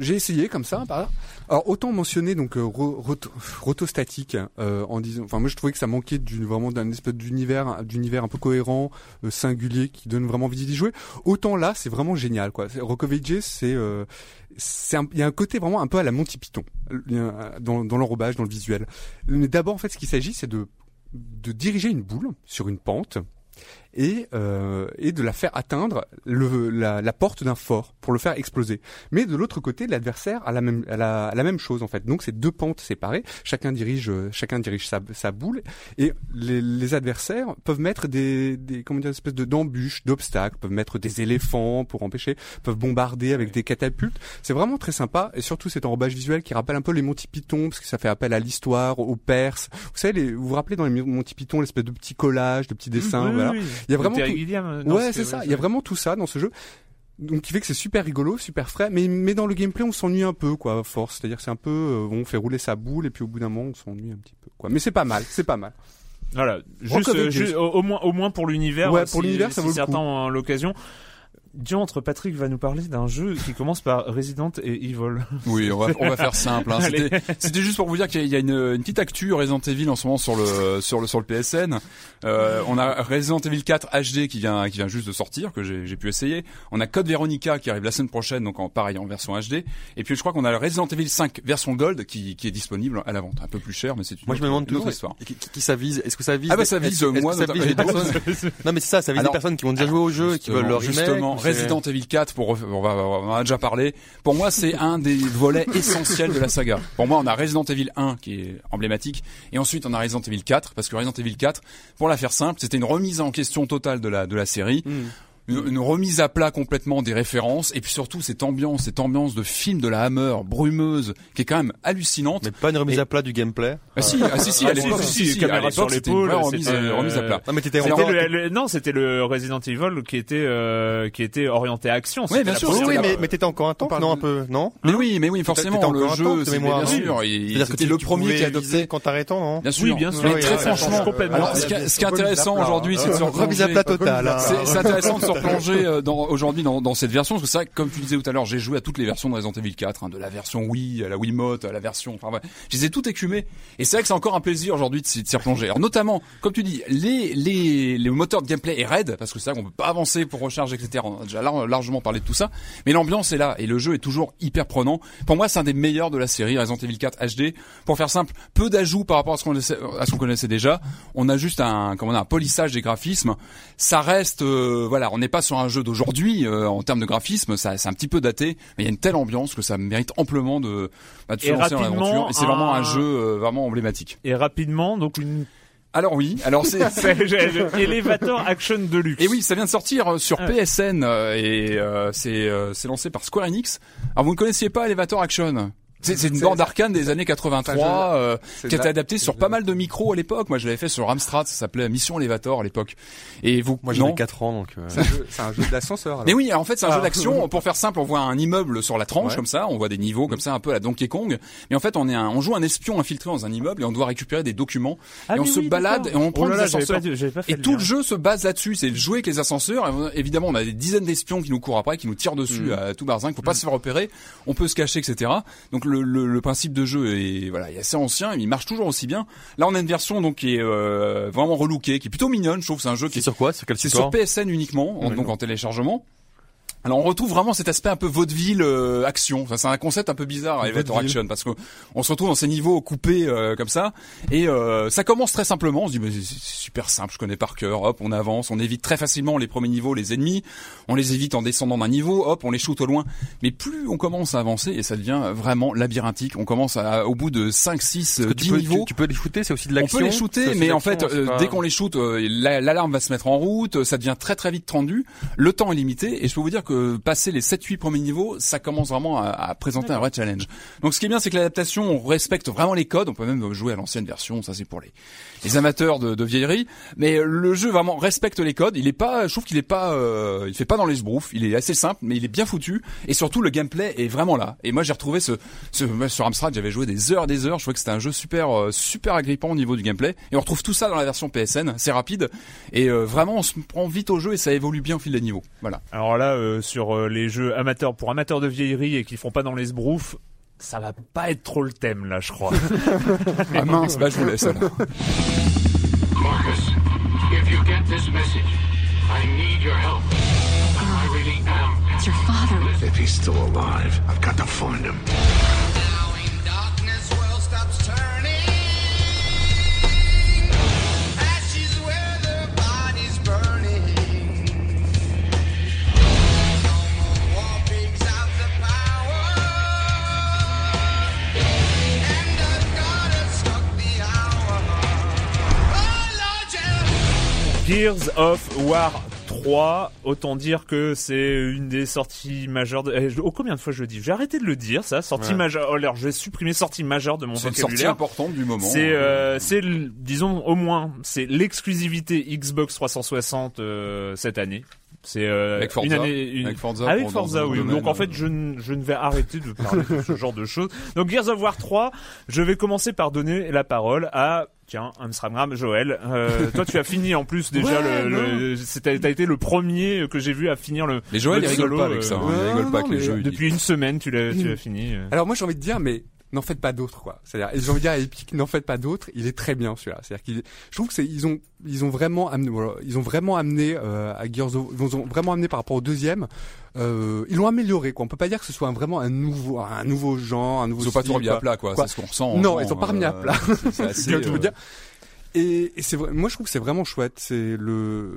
j'ai essayé comme ça, par là. Alors autant mentionner donc euh, ro- roto- rotostatique euh, en disant. Enfin, moi je trouvais que ça manquait d'une vraiment d'un espèce d'univers, d'univers un peu cohérent, euh, singulier, qui donne vraiment envie d'y jouer. Autant là, c'est vraiment génial, quoi. Ages, c'est euh, c'est un- il y a un côté vraiment un peu à la Monty Python a- dans, dans l'enrobage, dans le visuel. Mais d'abord, en fait, ce qu'il s'agit, c'est de de diriger une boule sur une pente et, euh, et de la faire atteindre le, la, la porte d'un fort pour le faire exploser. Mais de l'autre côté, l'adversaire a la même a la, a la même chose en fait. Donc c'est deux pentes séparées. Chacun dirige euh, chacun dirige sa, sa boule et les, les adversaires peuvent mettre des, des comment dire espèces de d'embûches, d'obstacles, peuvent mettre des éléphants pour empêcher, peuvent bombarder avec des catapultes. C'est vraiment très sympa et surtout cet enrobage visuel qui rappelle un peu les Monty Python parce que ça fait appel à l'histoire, aux Perses. Vous savez, les, vous vous rappelez dans les Monty Python l'espèce de petits collages, de petits dessins, Oui, voilà. oui, oui. Il y a vraiment tout- euh, non, ouais, c'est ça. Il y a vraiment tout ça dans ce jeu. Donc, qui fait que c'est super rigolo, super frais, mais, mais dans le gameplay, on s'ennuie un peu, quoi, à force. C'est-à-dire que c'est un peu, euh, on fait rouler sa boule, et puis au bout d'un moment, on s'ennuie un petit peu, quoi. Mais c'est pas mal, c'est pas mal. Voilà, juste, euh, au, au moins, au moins pour l'univers. Ouais, si- pour l'univers, ça si vaut le certains coup. l'occasion. Diantre, Patrick va nous parler d'un jeu qui commence par Resident et Evil. Oui, on va, on va faire simple. Hein. C'était, c'était juste pour vous dire qu'il y a- une, une petite actu Resident Evil en ce moment sur le sur le sur le PSN. Euh, on a Resident Evil 4 HD qui vient qui vient juste de sortir que j'ai j'ai pu essayer. On a Code Veronica qui arrive la semaine prochaine donc en pareil en version HD. Et puis je crois qu'on a le Resident Evil 5 version Gold qui qui est disponible à la vente, un peu plus cher mais c'est une Moi je me demande une toujours autre histoire. qui, qui- qui ça vise? Est-ce que ça vise Ah bah ça vise que moi ça vise les doses Non mais c'est ça, ça vise Alors, des personnes qui ont déjà joué au jeu et qui veulent leur remake. Resident Evil 4 pour on va on en a déjà parlé. Pour moi c'est un des volets essentiels de la saga. Pour moi on a Resident Evil 1 qui est emblématique et ensuite on a Resident Evil 4 parce que Resident Evil 4 pour la faire simple c'était une remise en question totale de la de la série. Hmm. Une, une remise à plat complètement des références et puis surtout cette ambiance cette ambiance de film de la Hammer brumeuse qui est quand même hallucinante Mais pas une remise Et- à plat du gameplay. ah si ah si si Ah, à l'époque si, si, si, à l'époque, sur c'était une remise, euh, remise à plat Non mais t'étais C'était encore. le- le- non, c'était le Resident Evil qui était euh, qui était orienté action. C'était bien sûr, Oui, oui, mais, mais t'étais encore un temps, non un peu, non mais oui mais oui forcément le jeu de c'est mémoire, bien oui. sûr et C'est-à-dire que c'était le premier qui viser adoptait quand t'arrêtant, non? Bien sûr. Oui, bien sûr. Mais Oui, très oui, franchement, ce qui, est- intéressant aujourd'hui, c'est de se remise à plat total. hein. C'est c'est intéressant de se replonger euh, dans, aujourd'hui dans, dans cette version, parce que c'est vrai comme tu disais tout à l'heure, j'ai joué à toutes les versions de Resident Evil 4, hein, de la version Wii à la Wiimote, à la version, enfin ouais, je les ai toutes écumées. Et c'est vrai que c'est encore un plaisir aujourd'hui de, s'y- replonger. Alors notamment, comme tu dis, les, les, les moteurs de gameplay est raide, parce que c'est vrai qu'on peut pas avancer pour recharger, etc. On a déjà lar- largement parlé de tout ça. Mais l'ambiance est là, et le jeu est toujours hyper prenant. Pour moi, c'est un des meilleurs de la série Resident Evil 4 HD. Pour faire simple, peu d'ajouts par rapport à ce qu'on qu'on connaissait déjà. On a juste un, comment on a un polissage des graphismes. Ça reste, euh, voilà, on n'est pas sur un jeu d'aujourd'hui euh, en termes de graphisme. Ça, c'est un petit peu daté, mais il y a une telle ambiance que ça mérite amplement de, bah, de se lancer dans l'aventure. Et c'est vraiment un jeu euh, vraiment emblématique. Et rapidement, donc une Alors oui, alors c'est Elevator Action Deluxe. Et oui, ça vient de sortir euh, sur Ah. PSN et euh, c'est euh, c'est lancé par Square Enix. Alors vous ne connaissiez pas Elevator Action? C'est c'est une bande arcane des années 83 euh, qui était de la- adaptée sur de pas mal de micros à l'époque. Moi, je l'avais fait sur Amstrad, ça s'appelait Mission Elevator à l'époque. Et vous Moi j'avais 4 ans donc. euh, C'est un jeu- c'est un jeu d'ascenseur. alors. mais oui, en fait, c'est un Ah. jeu d'action. Pour faire simple, on voit un immeuble sur la tranche Ouais. comme ça, on voit des niveaux comme ça, un peu à la Donkey Kong. Mais en fait, on est un, on joue un espion infiltré dans un immeuble et on doit récupérer des documents. Ah, et on se balade et on prend Oh là j'avais ascenseurs. pas, Et tout lien. le jeu se base là-dessus, c'est jouer avec les ascenseurs. Et Évidemment, on a des dizaines d'espions qui nous courent après, qui nous tirent dessus Mm. à tout barzinc. Faut pas se faire repérer. On peut se cacher, etc. Donc le, le, le principe de jeu est voilà, il est assez ancien, il marche toujours aussi bien. Là, on a une version donc qui est euh, vraiment relookée, qui est plutôt mignonne. Je trouve que c'est un jeu qui C'est est sur quoi? Sur quel c'est sur PSN uniquement, en- donc en téléchargement. Alors on retrouve vraiment cet aspect un peu vaudeville euh, action. Enfin, c'est un concept un peu bizarre Elevator Action parce que on se retrouve dans ces niveaux coupés euh, comme ça et euh, ça commence très simplement. On se dit mais c'est super simple, je connais par cœur. Hop, on avance, on évite très facilement les premiers niveaux, les ennemis. On les évite en descendant d'un niveau. Hop, on les shoot au loin. Mais plus on commence à avancer et ça devient vraiment labyrinthique. On commence à, au bout de 5, 6, 10 tu peux, niveaux. Tu, tu peux les shooter, c'est aussi de On l'action. peut les shooter, mais en fait, euh, pas- dès qu'on les shoot, euh, la- l'alarme va se mettre en route, ça devient très très vite tendu, le temps est limité, et je peux vous dire que passer les 7-8 premiers niveaux, ça commence vraiment à, à présenter un vrai challenge. Donc ce qui est bien, c'est que l'adaptation, on respecte vraiment les codes, on peut même jouer à l'ancienne version, ça c'est pour les, les amateurs de, de vieillerie, mais le jeu vraiment respecte les codes, il est pas, je trouve qu'il est pas, euh, il fait pas dans les sbroufs, il est assez simple, mais il est bien foutu, et surtout le gameplay est vraiment là. Et moi j'ai retrouvé ce, sur Amstrad, j'avais joué des heures et des heures, je trouvais que c'était un jeu super, euh, super agrippant au niveau du gameplay, et on retrouve tout ça dans la version PSN, c'est rapide, et euh, vraiment on se prend vite au jeu et ça évolue bien au fil des niveaux. Voilà. Alors là, euh, sur euh, les jeux amateurs pour amateurs de vieillerie et qui font pas dans les sbroufs, ça va pas être trop le thème là, je crois. Ah mince, bah je vous laisse alors. Marcus, if you get this message, I need your help. I really am. It's your father. If he's still alive, I've got to find him. Gears of War 3, autant dire que c'est une des sorties majeures. De... eh, je- Oh, combien de fois je le dis? J'ai arrêté de le dire, ça. Sortie Ouais. majeure. Oh, alors, je vais supprimer sortie majeure de mon C'est une sortie vocabulaire. importante du moment. C'est, euh, c'est, l- disons au moins, c'est l'exclusivité Xbox 360 euh, cette année. C'est euh, Avec Forza. une année, une- Avec Forza Avec pour- Forza, oui. Donc en fait, je, ne- je ne vais arrêter de parler de ce genre de choses. Donc Gears of War 3, je vais commencer par donner la parole à tiens Amsterdam Joël. Euh, toi, tu as fini en plus déjà Ouais, le. le t'as été le premier que j'ai vu à finir le. Les Joël, le ils rigolent solo, pas avec euh, ça. hein. ouais, Ils rigolent non, pas avec les mais jeux. Depuis une semaine, tu l'as, tu l'as fini. euh. Alors moi j'ai envie de dire, mais n'en faites pas d'autres quoi. C'est-à-dire, j'ai envie de dire à Epic, n'en faites pas d'autres. Il est très bien celui-là. C'est-à-dire qu'il, je trouve que c'est, ils ont, ils ont vraiment amené, ils ont vraiment amené euh, à Gears of, ils ont vraiment amené par rapport au deuxième. Euh, ils l'ont amélioré quoi. On peut pas dire que ce soit un- vraiment un nouveau, un nouveau genre, un nouveau. Ils ont pas style, tout remis à plat, quoi. Quoi. C'est ce qu'on ressent. en Non, ils ont pas remis à euh, plat. c'est- assez. ce que je veux euh, dire. Et, et c'est vrai, moi je trouve que c'est vraiment chouette. C'est le,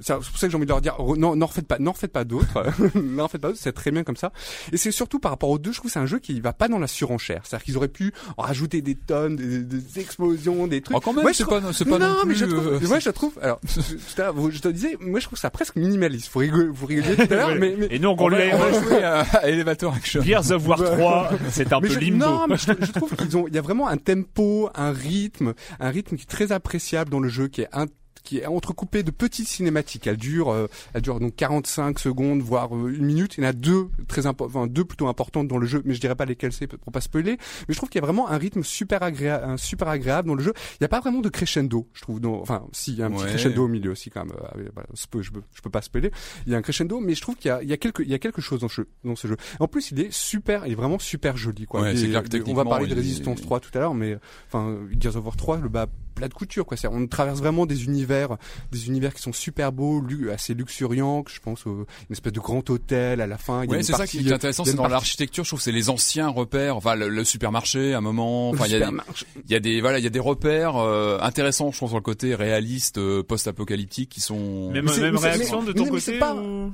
c'est pour ça que j'ai envie de leur dire, re- non, n'en refaites pas, n'en refaites pas d'autres, n'en refaites pas d'autres. C'est très bien comme ça. Et c'est surtout par rapport aux deux, je trouve que c'est un jeu qui va pas dans la surenchère. C'est-à-dire qu'ils auraient pu rajouter des tonnes, des, des explosions, des trucs. Oh, quand même, je c'est trouve- pas, c'est pas non, non mais plus, je trouve, euh, moi je trouve, alors, je te disais, moi je trouve ça presque minimaliste. Vous rigolez, vous rigoliez tout à l'heure, mais, mais Et nous, on, On l'a- jouer à, à Elevator Action. Gears of War 3, c'est un Mais peu je- limbo. Non, mais je, je trouve qu'ils ont, il y a vraiment un tempo, un rythme, un rythme qui est très appréciable dans le jeu, qui est un qui est entrecoupé de petites cinématiques. Elle dure, euh, elle dure donc 45 secondes, voire euh, une minute. Il y en a deux très enfin, deux plutôt importantes dans le jeu, mais je dirais pas lesquelles c'est pour pas spoiler. Mais je trouve qu'il y a vraiment un rythme super agréable, un super agréable dans le jeu. Il n'y a pas vraiment de crescendo, je trouve. Dans, enfin, si, il y a un petit Ouais. crescendo au milieu aussi quand même. euh, voilà, je peux, je peux, je peux pas spoiler. Il y a un crescendo, mais je trouve qu'il y a, il y a quelque, il y a quelque chose dans ce jeu, dans ce jeu. En plus, il est super, il est vraiment super joli, quoi. Ouais, c'est clair que on va parler de il Resistance 3 tout à l'heure, mais enfin, Gears of War 3, le bas plat de couture, quoi. C'est- On traverse vraiment des univers, des univers qui sont super beaux, lu- assez luxuriants. que Je pense à une espèce de grand hôtel à la fin. Il y a Ouais, une c'est ça qui est intéressant, il y a c'est dans partie- l'architecture. Je trouve c'est les anciens repères, enfin le, le supermarché, à un moment. Enfin, il y a, des- supermarché. il y a des voilà, il y a des repères euh, intéressants, je trouve, sur le côté réaliste, euh, post-apocalyptique, qui sont. Même, Mais c'est- même mais c'est- réaction de mais- ton mais côté c'est pas- ou...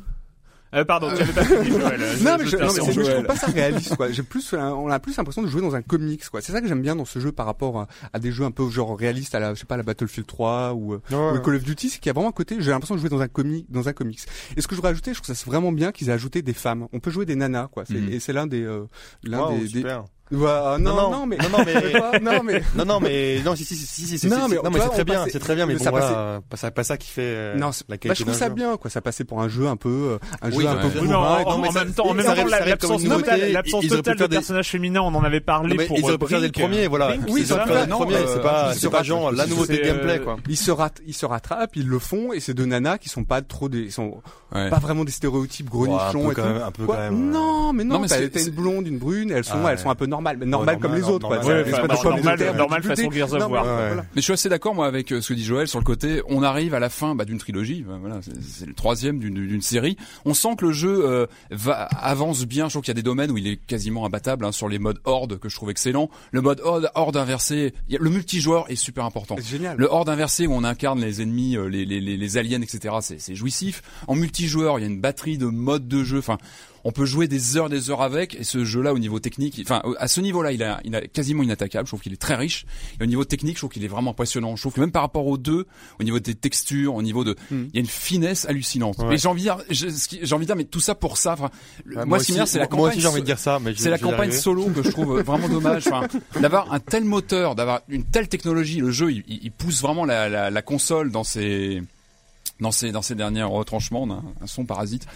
Euh, pardon, tu avais pas fini, Joël. non, mais je, non, mais je trouve pas ça réaliste, quoi. J'ai plus, on a plus l'impression de jouer dans un comics, quoi. C'est ça que j'aime bien dans ce jeu par rapport à, à des jeux un peu genre réalistes à la, je sais pas, à la Battlefield 3 ou, euh, ou Call of Duty, c'est qu'il y a vraiment un côté, j'ai l'impression de jouer dans un comic, dans un comics. Et ce que je voudrais ajouter, je trouve ça c'est vraiment bien qu'ils aient ajouté des femmes. On peut jouer des nanas, quoi. Mhm. Et c'est l'un des, euh, l'un des- super. Ouais, ah, non, non, mais, non, non, mais, non, mais, non, non, mais, non, si, si, si, si, si, Non, mais non, c'est très bien, passait- c'est très bien, mais bon, ça voilà, euh, c'est pas ça qui fait, euh, non, la bah, qualité je trouve ça bien, quoi. Ça passait pour un jeu un peu, euh, un jeu un peu mais en, même temps, en même temps, l'absence totale, l'absence totale de personnages féminins, on en avait parlé Non, pour ils auraient euh, pu faire des Brink. premiers, voilà. Oui, ils auraient pu faire non, premiers, euh, c'est pas, c'est pas genre la nouveauté gameplay, euh, quoi. Ils se rat- ils se rattrapent, ils le font, et c'est deux nanas qui sont pas trop des, sont pas vraiment des stéréotypes grenichons et tout. un peu quand même. Non, mais non, Non, t'as une blonde, une brune, elles sont, elles sont un peu normal, mais normal Ouais, comme normal, les autres. normal. Ouais, enfin, normal- normal façon Gears of War. mais Ouais. voilà. Mais je suis assez d'accord moi avec euh, ce que dit Joël sur le côté. On arrive à la fin bah, d'une trilogie. bah, voilà, c'est- le troisième d'une série. On sent que le jeu euh, va avance bien. Je trouve qu'il y a des domaines où il est quasiment imbattable hein, sur les modes horde que je trouve excellent. Le mode horde, horde inversé. il y a- le multijoueur est super important. C'est génial. Le horde inversé où on incarne les ennemis, euh, les, les, les, les aliens, etc. C'est, c'est jouissif. En multijoueur, il y a une batterie de modes de jeu. Enfin, on peut jouer des heures, des heures avec. Et ce jeu-là, au niveau technique, enfin, à ce niveau-là, il a, il a quasiment inattaquable. Je trouve qu'il est très riche. Et au niveau technique, je trouve qu'il est vraiment impressionnant. Je trouve que même par rapport aux deux, au niveau des textures, au niveau de, il y a une finesse hallucinante. Ouais. J'ai envie de dire, j'ai envie de dire, mais tout ça pour ça. enfin, Ouais, moi, ce qui c'est la moi campagne. aussi j'ai envie de dire ça, mais C'est la campagne solo que je trouve vraiment dommage. Enfin, d'avoir un tel moteur, d'avoir une telle technologie, le jeu, il, il- il pousse vraiment la, la, la console dans ses dans ses dans ses derniers retranchements. On a un, un son parasite,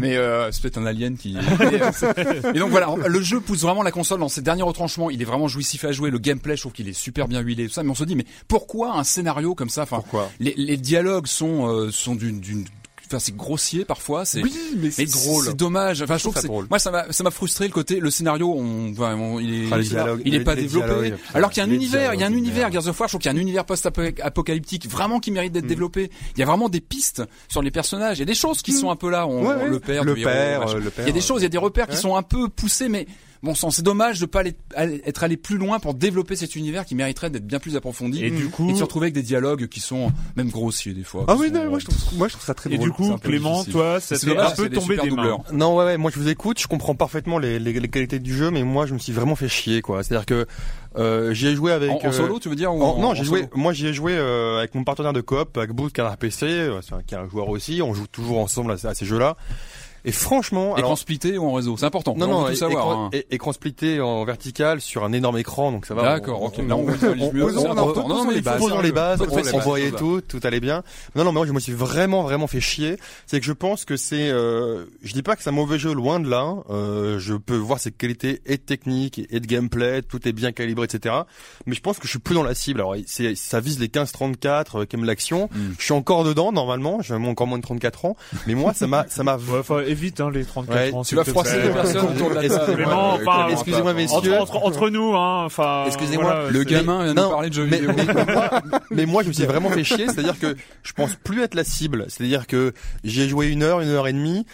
mais euh, c'est peut-être un alien qui. et, donc voilà, le jeu pousse vraiment la console dans ses derniers retranchements. Il est vraiment jouissif à jouer. Le gameplay, je trouve qu'il est super bien huilé. Tout ça, mais on se dit, mais pourquoi un scénario comme ça? Enfin, les, les dialogues sont euh, sont d'une Enfin, c'est grossier parfois, c'est Oui, mais drôle. C'est dommage. Enfin, je trouve ça que c'est- drôle. moi ça m'a ça m'a frustré le côté le scénario. On, enfin, on- il est Ah, dialogues, il est les- pas les développé. dialogues, alors qu'il y a un univers, il y a un univers. Gears of War. Je trouve qu'il y a un univers post-apocalyptique vraiment qui mérite d'être développé. Il y a vraiment des pistes sur les personnages. Il y a des choses qui sont un peu là. On, Ouais, on- ouais. le père, Le père, euh, le père, Il y a des choses, il y a des repères qui sont un peu poussés, mais bon sang, c'est dommage de pas aller, être allé plus loin pour développer cet univers qui mériterait d'être bien plus approfondi. Et du coup- et de se retrouver avec des dialogues qui sont même grossiers des fois. Ah qui oui, sont- non, moi je trouve, moi je trouve ça très Et drôle. du coup, Clément, difficile. toi, ça t'est un peu des tombé des mains. Non, ouais, ouais, moi je vous écoute, je comprends parfaitement les, les, les qualités du jeu, mais moi je me suis vraiment fait chier, quoi. C'est-à-dire que euh, j'y ai joué avec. En, en euh, solo, tu veux dire ou en- en- non, j'ai joué. solo Moi, j'y ai joué euh, avec mon partenaire de coop, avec Bruce, qui a un PC, euh, c'est un- qui est un joueur aussi. On joue toujours ensemble à, à ces jeux-là. Et franchement, Écran alors, splitté ou en réseau, c'est important. non, on non, veut tout savoir. écran, hein. é- écon splitté en vertical sur un énorme écran, donc ça va. D'accord, on- ok. on- Non, on- on mieux, on- il faut Posons les le- bases, les on, bases, voyait tout, tout allait bien. Non, non, mais moi je me suis vraiment, vraiment fait chier. C'est que je pense que c'est, euh, je dis pas que c'est un mauvais jeu, loin de là. Euh, je peux voir ses qualités et techniques et de gameplay, tout est bien calibré, etc. Mais je pense que je suis plus dans la cible. Alors, c'est, ça vise les 15-34 euh, qui aiment l'action. Mm. Je suis encore dedans normalement. J'ai encore moins de 34 ans. Mais moi, ça m'a, ça m'a. Évite hein, les 34 Ouais, ans. Tu vas froisser les personnes autour de la table. Excusez-moi, Ouais, enfin, ouais, messieurs. Entre, entre, entre nous, hein, enfin. Excusez-moi, voilà, Le gamin vient de parler de jeux mais, vidéo. mais, mais moi, mais moi, je me suis vraiment fait chier. C'est-à-dire que je pense plus être la cible. C'est-à-dire que j'ai joué une heure, une heure et demie.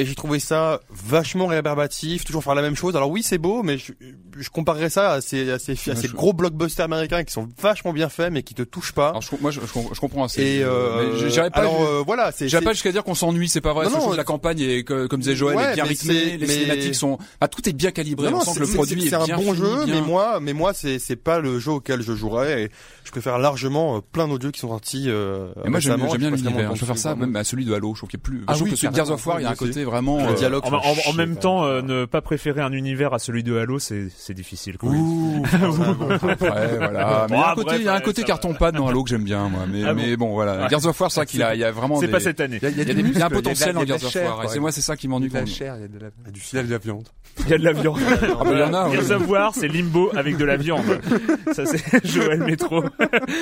Et j'ai trouvé ça vachement rébarbatif, toujours faire la même chose. Alors oui, c'est beau, mais je, je comparerais ça à ces, à ces, à ces gros blockbusters américains qui sont vachement bien faits, mais qui te touchent pas. Alors, je, moi, je, je, comprends assez. Et euh, Mais pas. alors euh, voilà, c'est pas jusqu'à dire qu'on s'ennuie, c'est pas vrai. Non, non, la campagne est, comme disait Joël, Ouais, est bien rythmée, les mais- cinématiques sont, ah, tout est bien calibré. Non, on sent que le produit c'est- est un bon fini, jeu, bien- mais moi, mais moi, c'est c'est pas le jeu auquel je jouerais. Et je préfère largement euh, plein d'autres jeux qui sont sortis. Euh, Et moi, j'aime bien l'univers. Je préfère ça même à celui de Halo. Je trouve qu'il y a plus. Ah je trouve que celui de. Gears of War, il y a un côté vraiment. Le euh, dialogue. En, même temps, euh, ne pas préférer un univers à celui de Halo, c'est difficile. Quoi. Ouh, après, voilà. Mais il y a un côté, il y a un bref, côté ça carton pâte dans Halo que j'aime bien, moi. Mais, Ah bon mais bon, voilà. Ouais. Gears of War, c'est vrai qu'il a, il y a vraiment C'est des- pas cette année. Il y a, y y y un potentiel dans Gears of War. Et c'est moi, c'est ça qui Il y a m'ennuie. de la chair, il y a de la, du il y a de la viande. Il y a de la viande. Ah, bah, il y en a, oui. Gears of War, c'est Limbo avec de la viande. Ça, c'est Joël Métro.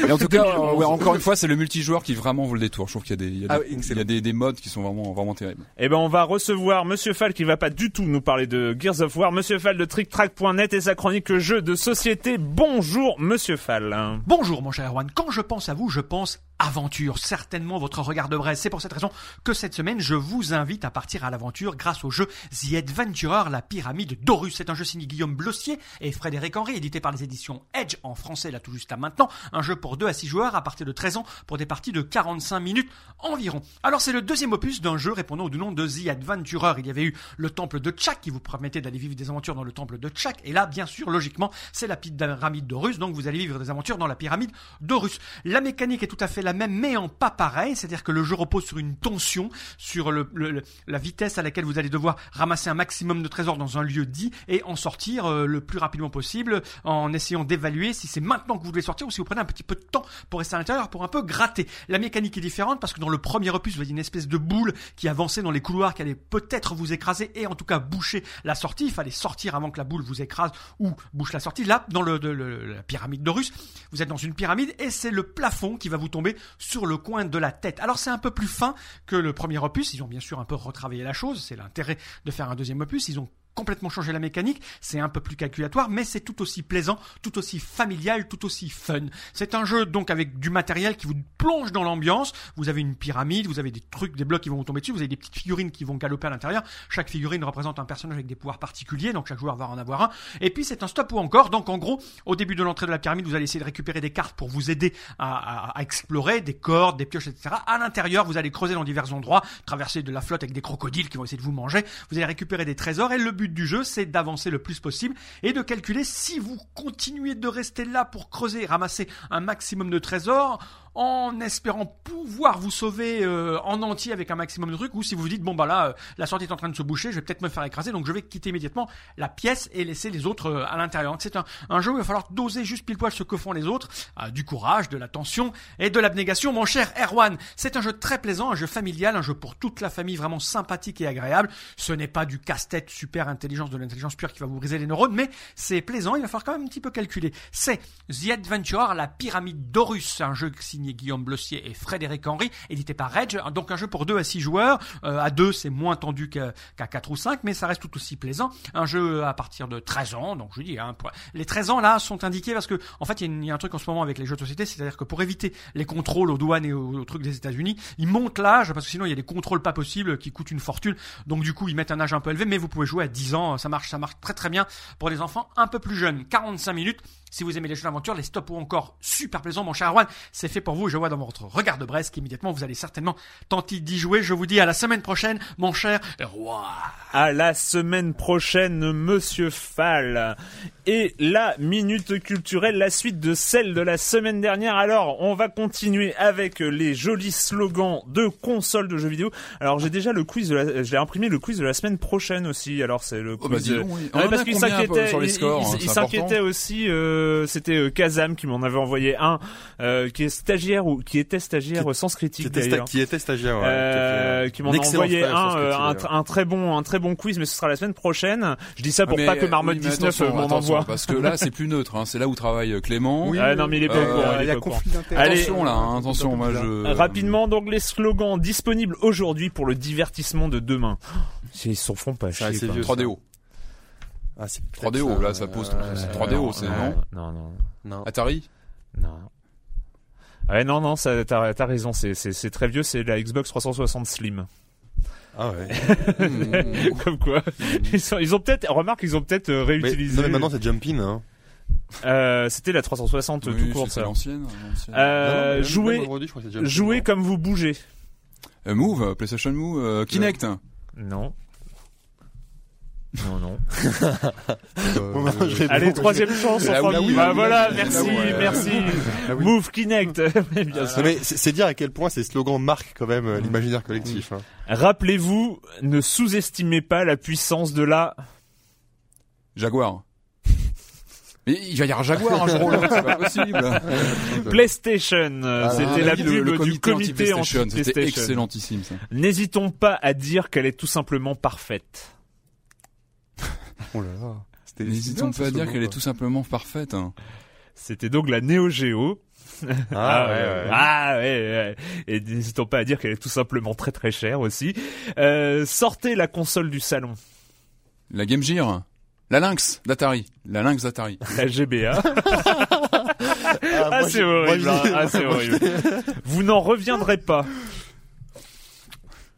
Et en tout cas, euh, encore une fois, c'est le multijoueur qui vraiment vaut le détour. Je trouve qu'il y a des, il y a Ah modes qui sont vraiment, vraiment terribles. Eh ben, on va recevoir Monsieur Fall qui va pas du tout nous parler de Gears of War. Monsieur Fall de TrickTrack.net et sa chronique jeux de société. Bonjour, Monsieur Fall. Bonjour mon cher Erwan, quand je pense à vous, je pense aventure, certainement votre regard de braise. C'est pour cette raison que cette semaine, je vous invite à partir à l'aventure grâce au jeu The Adventurer, la pyramide d'Horus. C'est un jeu signé Guillaume Blossier et Frédéric Henry, édité par les éditions Edge en français là tout juste à maintenant. Un jeu pour 2 à 6 joueurs à partir de 13 ans pour des parties de 45 minutes environ. Alors c'est le deuxième opus d'un jeu répondant au nom de The Adventurer. Il y avait eu le temple de Tchak qui vous permettait d'aller vivre des aventures dans le temple de Tchak. Et là, bien sûr, logiquement, c'est la pyramide d'Horus. Donc vous allez vivre des aventures dans la pyramide d'Horus. La mécanique est tout à fait la même, mais en pas pareil. C'est-à-dire que le jeu repose sur une tension, sur le, la vitesse à laquelle vous allez devoir ramasser un maximum de trésors dans un lieu dit et en sortir euh, le plus rapidement possible en essayant d'évaluer si c'est maintenant que vous devez sortir ou si vous prenez un petit peu de temps pour rester à l'intérieur pour un peu gratter. La mécanique est différente parce que dans le premier opus, vous avez une espèce de boule qui avançait dans les couloirs qui allait peut-être vous écraser et en tout cas boucher la sortie. Il fallait sortir avant que la boule vous écrase ou bouche la sortie. Là, dans le, la pyramide de vous êtes dans une pyramide et c'est le plafond qui va vous tomber sur le coin de la tête. Alors c'est un peu plus fin que le premier opus. Ils ont bien sûr un peu retravaillé la chose. C'est l'intérêt de faire un deuxième opus. Ils ont complètement changé la mécanique, c'est un peu plus calculatoire, mais c'est tout aussi plaisant, tout aussi familial, tout aussi fun. C'est un jeu donc avec du matériel qui vous plonge dans l'ambiance. Vous avez une pyramide, vous avez des trucs, des blocs qui vont vous tomber dessus, vous avez des petites figurines qui vont galoper à l'intérieur. Chaque figurine représente un personnage avec des pouvoirs particuliers, donc chaque joueur va en avoir un. Et puis c'est un stop ou encore. Donc en gros, au début de l'entrée de la pyramide, vous allez essayer de récupérer des cartes pour vous aider à, à- à explorer, des cordes, des pioches, etc. À l'intérieur, vous allez creuser dans divers endroits, traverser de la flotte avec des crocodiles qui vont essayer de vous manger. Vous allez récupérer des trésors et le but du jeu, c'est d'avancer le plus possible et de calculer si vous continuez de rester là pour creuser et ramasser un maximum de trésors en espérant pouvoir vous sauver euh, en entier avec un maximum de trucs ou si vous vous dites bon bah là euh, la sortie est en train de se boucher je vais peut-être me faire écraser donc je vais quitter immédiatement la pièce et laisser les autres euh, à l'intérieur. Donc c'est un, un jeu où il va falloir doser juste pile poil ce que font les autres euh, du courage de l'attention et de l'abnégation mon cher Erwan. C'est un jeu très plaisant un jeu familial un jeu pour toute la famille vraiment sympathique et agréable. Ce n'est pas du casse-tête super intelligence de l'intelligence pure qui va vous briser les neurones mais c'est plaisant il va falloir quand même un petit peu calculer. C'est The Adventurer la pyramide d'Horus un jeu signé Guillaume Blossier et Frédéric Henry. Édité par Reg. Donc un jeu pour 2 à 6 joueurs. Euh, à 2 c'est moins tendu qu'à qu'à 4 ou 5 mais ça reste tout aussi plaisant. Un jeu à partir de 13 ans donc je dis hein, les 13 ans là sont indiqués parce que en fait il y, a un truc en ce moment avec les jeux de société c'est-à-dire que pour éviter les contrôles aux douanes et aux, trucs des États-Unis ils montent l'âge parce que sinon il y a des contrôles pas possibles qui coûtent une fortune. Donc du coup ils mettent un âge un peu élevé mais vous pouvez jouer à 10 ans. Ça marche ça marche très très bien pour les enfants un peu plus jeunes. 45 minutes. Si vous aimez les jeux d'aventure, les stops ou encore super plaisants, mon cher Erwan, c'est fait pour vous. Je vois dans votre regard de Brest qu'immédiatement vous allez certainement tenter d'y jouer. Je vous dis à la semaine prochaine, mon cher Erwan. À la semaine prochaine, Monsieur Fall. Et la minute culturelle, la suite de celle de la semaine dernière. Alors, on va continuer avec les jolis slogans de consoles de jeux vidéo. Alors, j'ai déjà le quiz de la, j'ai imprimé le quiz de la semaine prochaine aussi. Alors, c'est le Oh, bah, quiz. dis de- donc, oui. Ouais, parce qu'il s'inquiétait, sur les il- scores, il- hein, il s'inquiétait aussi. euh, c'était euh, Kazam qui m'en avait envoyé un, euh, qui est stagiaire ou qui était stagiaire Qui- au Sens Qui Critique était, qui était stagiaire, ouais, Euh, qui m'en un a envoyé un, euh, un, un très bon, un très bon quiz, mais ce sera la semaine prochaine. Je dis ça pour Ah, mais, pas que euh, Marmotte oui, mais 19 attention, m'en envoie. Parce que là, c'est plus neutre. Hein. C'est là où travaille euh, Clément. Oui, Ah non, mais il est pas Euh, courant, il il y a conflit. Attention là, hein, attention. Moi, je Euh, Rapidement, donc les slogans disponibles aujourd'hui pour le divertissement de demain. Ils s'en font pas C'est chier. assez quoi. vieux, 3DO. Ah, c'est 3DO, là, ça pose. Euh, c'est 3DO, c'est non Non, non, Non. Atari. non. Ouais, non, non, ça, t'as, t'as raison, c'est, c'est, c'est très vieux, c'est la Xbox 360 Slim. Ah ouais. Mmh. Comme quoi. Ils, sont- ils ont peut-être, remarque, ils ont peut-être euh, Mais, réutilisé. non, mais maintenant c'est Jumpin, hein. Euh, c'était la 360 Oui, tout court, ça. l'ancienne. l'ancienne. Euh, Non, non, jouer non comme vous bougez. Euh, Move, PlayStation Move, euh, Kinect. Non. Non, non. Bon, bah. Allez, troisième chance, La enfin, Wii, bah la voilà, Wii, merci, euh, merci. Move Kinect, mais c'est dire à quel point ces slogans marquent quand même euh, l'imaginaire collectif. Hein. Rappelez-vous, ne sous-estimez pas la puissance de la... Jaguar. Mais il va y avoir Jaguar un jour c'est pas possible. PlayStation. Euh, Ah, C'était Ah, la oui, pub le, le du comité anti-PlayStation. C'était anti-PlayStation. excellentissime ça. N'hésitons pas à dire qu'elle est tout simplement parfaite. Oh là là. C'était- N'hésitons pas à dire qu'elle est tout simplement parfaite. hein. C'était donc la Neo Geo. Ah, ouais, ouais. Ah ouais, ouais. Et n'hésitons pas à dire qu'elle est tout simplement très très chère aussi. Euh, sortez la console du salon, La Game Gear. La Lynx d'Atari. La Lynx d'Atari. la GBA. Ah, Ah, c'est j'ai- horrible. hein. Ah, c'est horrible. Vous n'en reviendrez pas.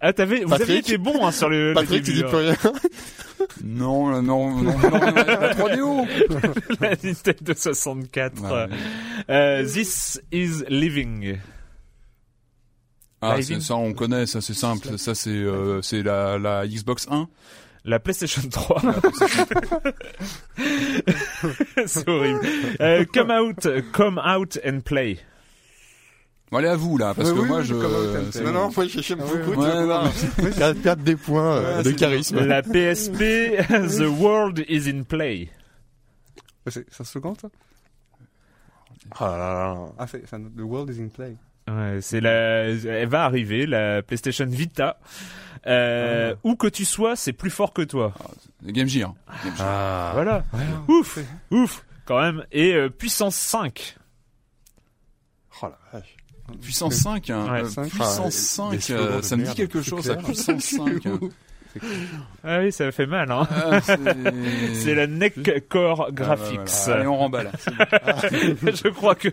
Ah, t'avais, vous Patrick aviez été bon hein, sur le, le Patrick, tu dis plus rien. Non, là, non, non, non, non, la 3DO. hein. la Nintendo 64. Ouais. Euh, This is living. Ah, Living. ça, on connaît, ça c'est simple. Ça c'est euh, c'est la, la Xbox 1. La PlayStation 3. c'est horrible. Euh, come out, come out and play. Bon, allez à vous là, parce Ouais, que oui, moi je. Non, non, faut y chercher beaucoup. ouais. tu Ouais, vas voir. non. Perdre des points euh, Ouais, de charisme. La PSP, The World is in play. Ouais, C'est un slogan, ça? Ah là là. Ah, c'est The World is in Play. Ouais, c'est la, elle va arriver, la PlayStation Vita. Euh, Où que tu sois, c'est plus fort que toi. Game Gear. Game Gear. Ah. Voilà. Ouf, ouf, quand même. Et euh, puissance 5. Oh la vache. Puissance 5, hein. Ouais, euh, cinq. puissance Ah, 5, des slogans euh, de ça me dit quelque chose, ça, clair. puissance 5. Ah oui, ça fait mal, hein. Ah, c'est la Neck Core Ah, bah, Graphics. voilà. Allez, on remballe. Je crois que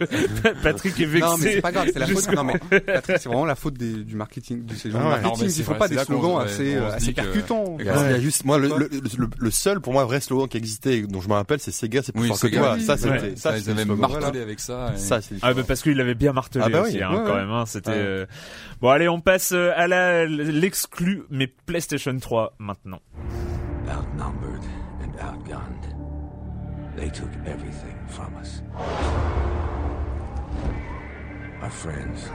Patrick est vexé. Non, mais c'est pas grave, c'est la faute. Non, mais Patrick, c'est vraiment la faute des- du marketing, de ces gens Ah ouais. Marketing. mais Ils font pas des slogans assez, euh, se assez que- percutants. Il y a, juste moi le, le, le, le seul pour moi vrai slogan qui existait dont je me rappelle c'est Sega c'est plus Oui, fort que toi ça c'était ouais. ça ils avaient martelé avec ça. et- ça c'est Ah bah parce qu'il avait bien martelé Ah bah aussi hein, quand même hein, c'était euh, bon allez on passe euh, à la l'exclu mais PlayStation 3 maintenant Outnumbered and outgunned. They took everything from us. Our friends.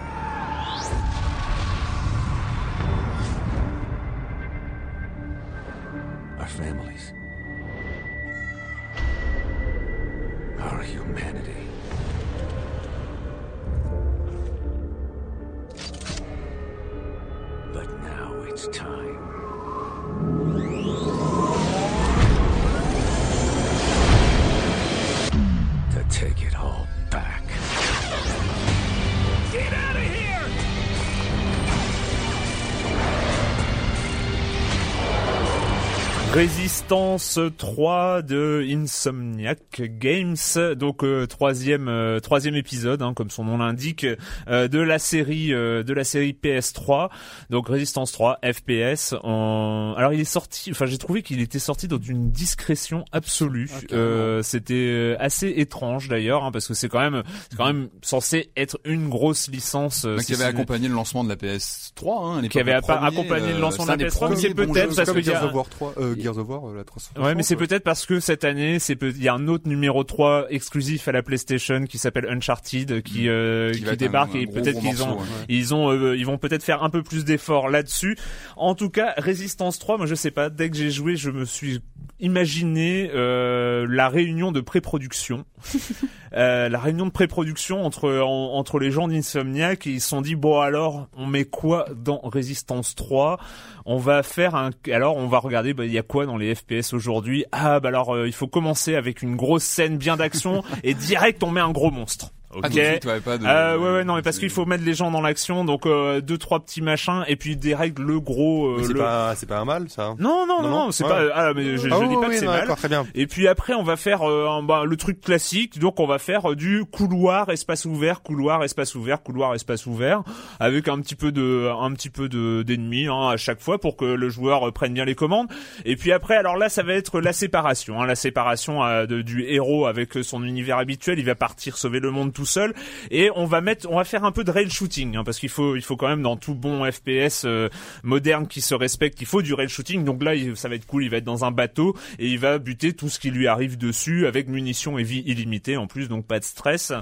Our families. Our humanity. But now it's time. To take it all Résistance 3 de Insomniac Games, donc euh, troisième euh, troisième épisode, hein, comme son nom l'indique, euh, de la série euh, de la série PS3. Donc Résistance 3 FPS. En... Alors il est sorti, enfin j'ai trouvé qu'il était sorti dans une discrétion absolue. Ah, carrément. Euh, C'était euh, assez étrange d'ailleurs, hein, parce que c'est quand même c'est quand même censé être une grosse licence. euh, Donc, qui avait accompagné le lancement de la PS3, hein, Qui avait premier, accompagné le lancement de la un des PS3, mais premiers c'est peut-être parce qu'il y a- Gears of War 3, euh, Gears of War, la 360. Ouais, mais c'est peut-être parce que cette année, c'est peut- il y a un autre numéro 3 exclusif à la PlayStation qui s'appelle Uncharted qui euh, qui, débarque un- un et peut-être qu'ils ont ouais. ils ont euh, ils vont peut-être faire un peu plus d'efforts là-dessus. En tout cas, Resistance 3, moi je sais pas, dès que j'ai joué, je me suis imaginé euh, la réunion de pré-production. Euh, la réunion de pré-production entre en- entre les gens d'Insomniac ils se sont dit bon alors on met quoi dans Resistance 3 on va faire un alors on va regarder bah, il y a quoi dans les FPS aujourd'hui? Ah bah alors euh, il faut commencer avec une grosse scène bien d'action et direct on met un gros monstre ok tout de suite, ouais, pas de- euh, ouais ouais non mais parce qu'il faut mettre les gens dans l'action donc euh, deux trois petits machins et puis direct le gros euh, c'est le- pas c'est pas un mal ça non non non, Non, c'est ouais. pas ah mais je, je Ah dis pas oui, que c'est mal très bien et puis après, on va faire euh, un- bah, le truc classique. Donc, on va faire euh, du couloir, espace ouvert, couloir, espace ouvert, couloir, espace ouvert, avec un petit peu de, un petit peu de d'ennemis hein, à chaque fois pour que le joueur euh, prenne bien les commandes. Et puis après, alors là, ça va être la séparation, hein, la séparation euh, de- du héros avec son univers habituel. Il va partir sauver le monde tout seul. Et on va mettre, on va faire un peu de rail shooting, hein, parce qu'il faut, il faut quand même dans tout bon FPS euh, moderne qui se respecte, il faut du rail shooting. Donc là, il- ça va être cool. Il va être dans un bateau et il va buter tout ce qui lui arrive dessus avec munitions et vie illimitée en plus, donc pas de stress.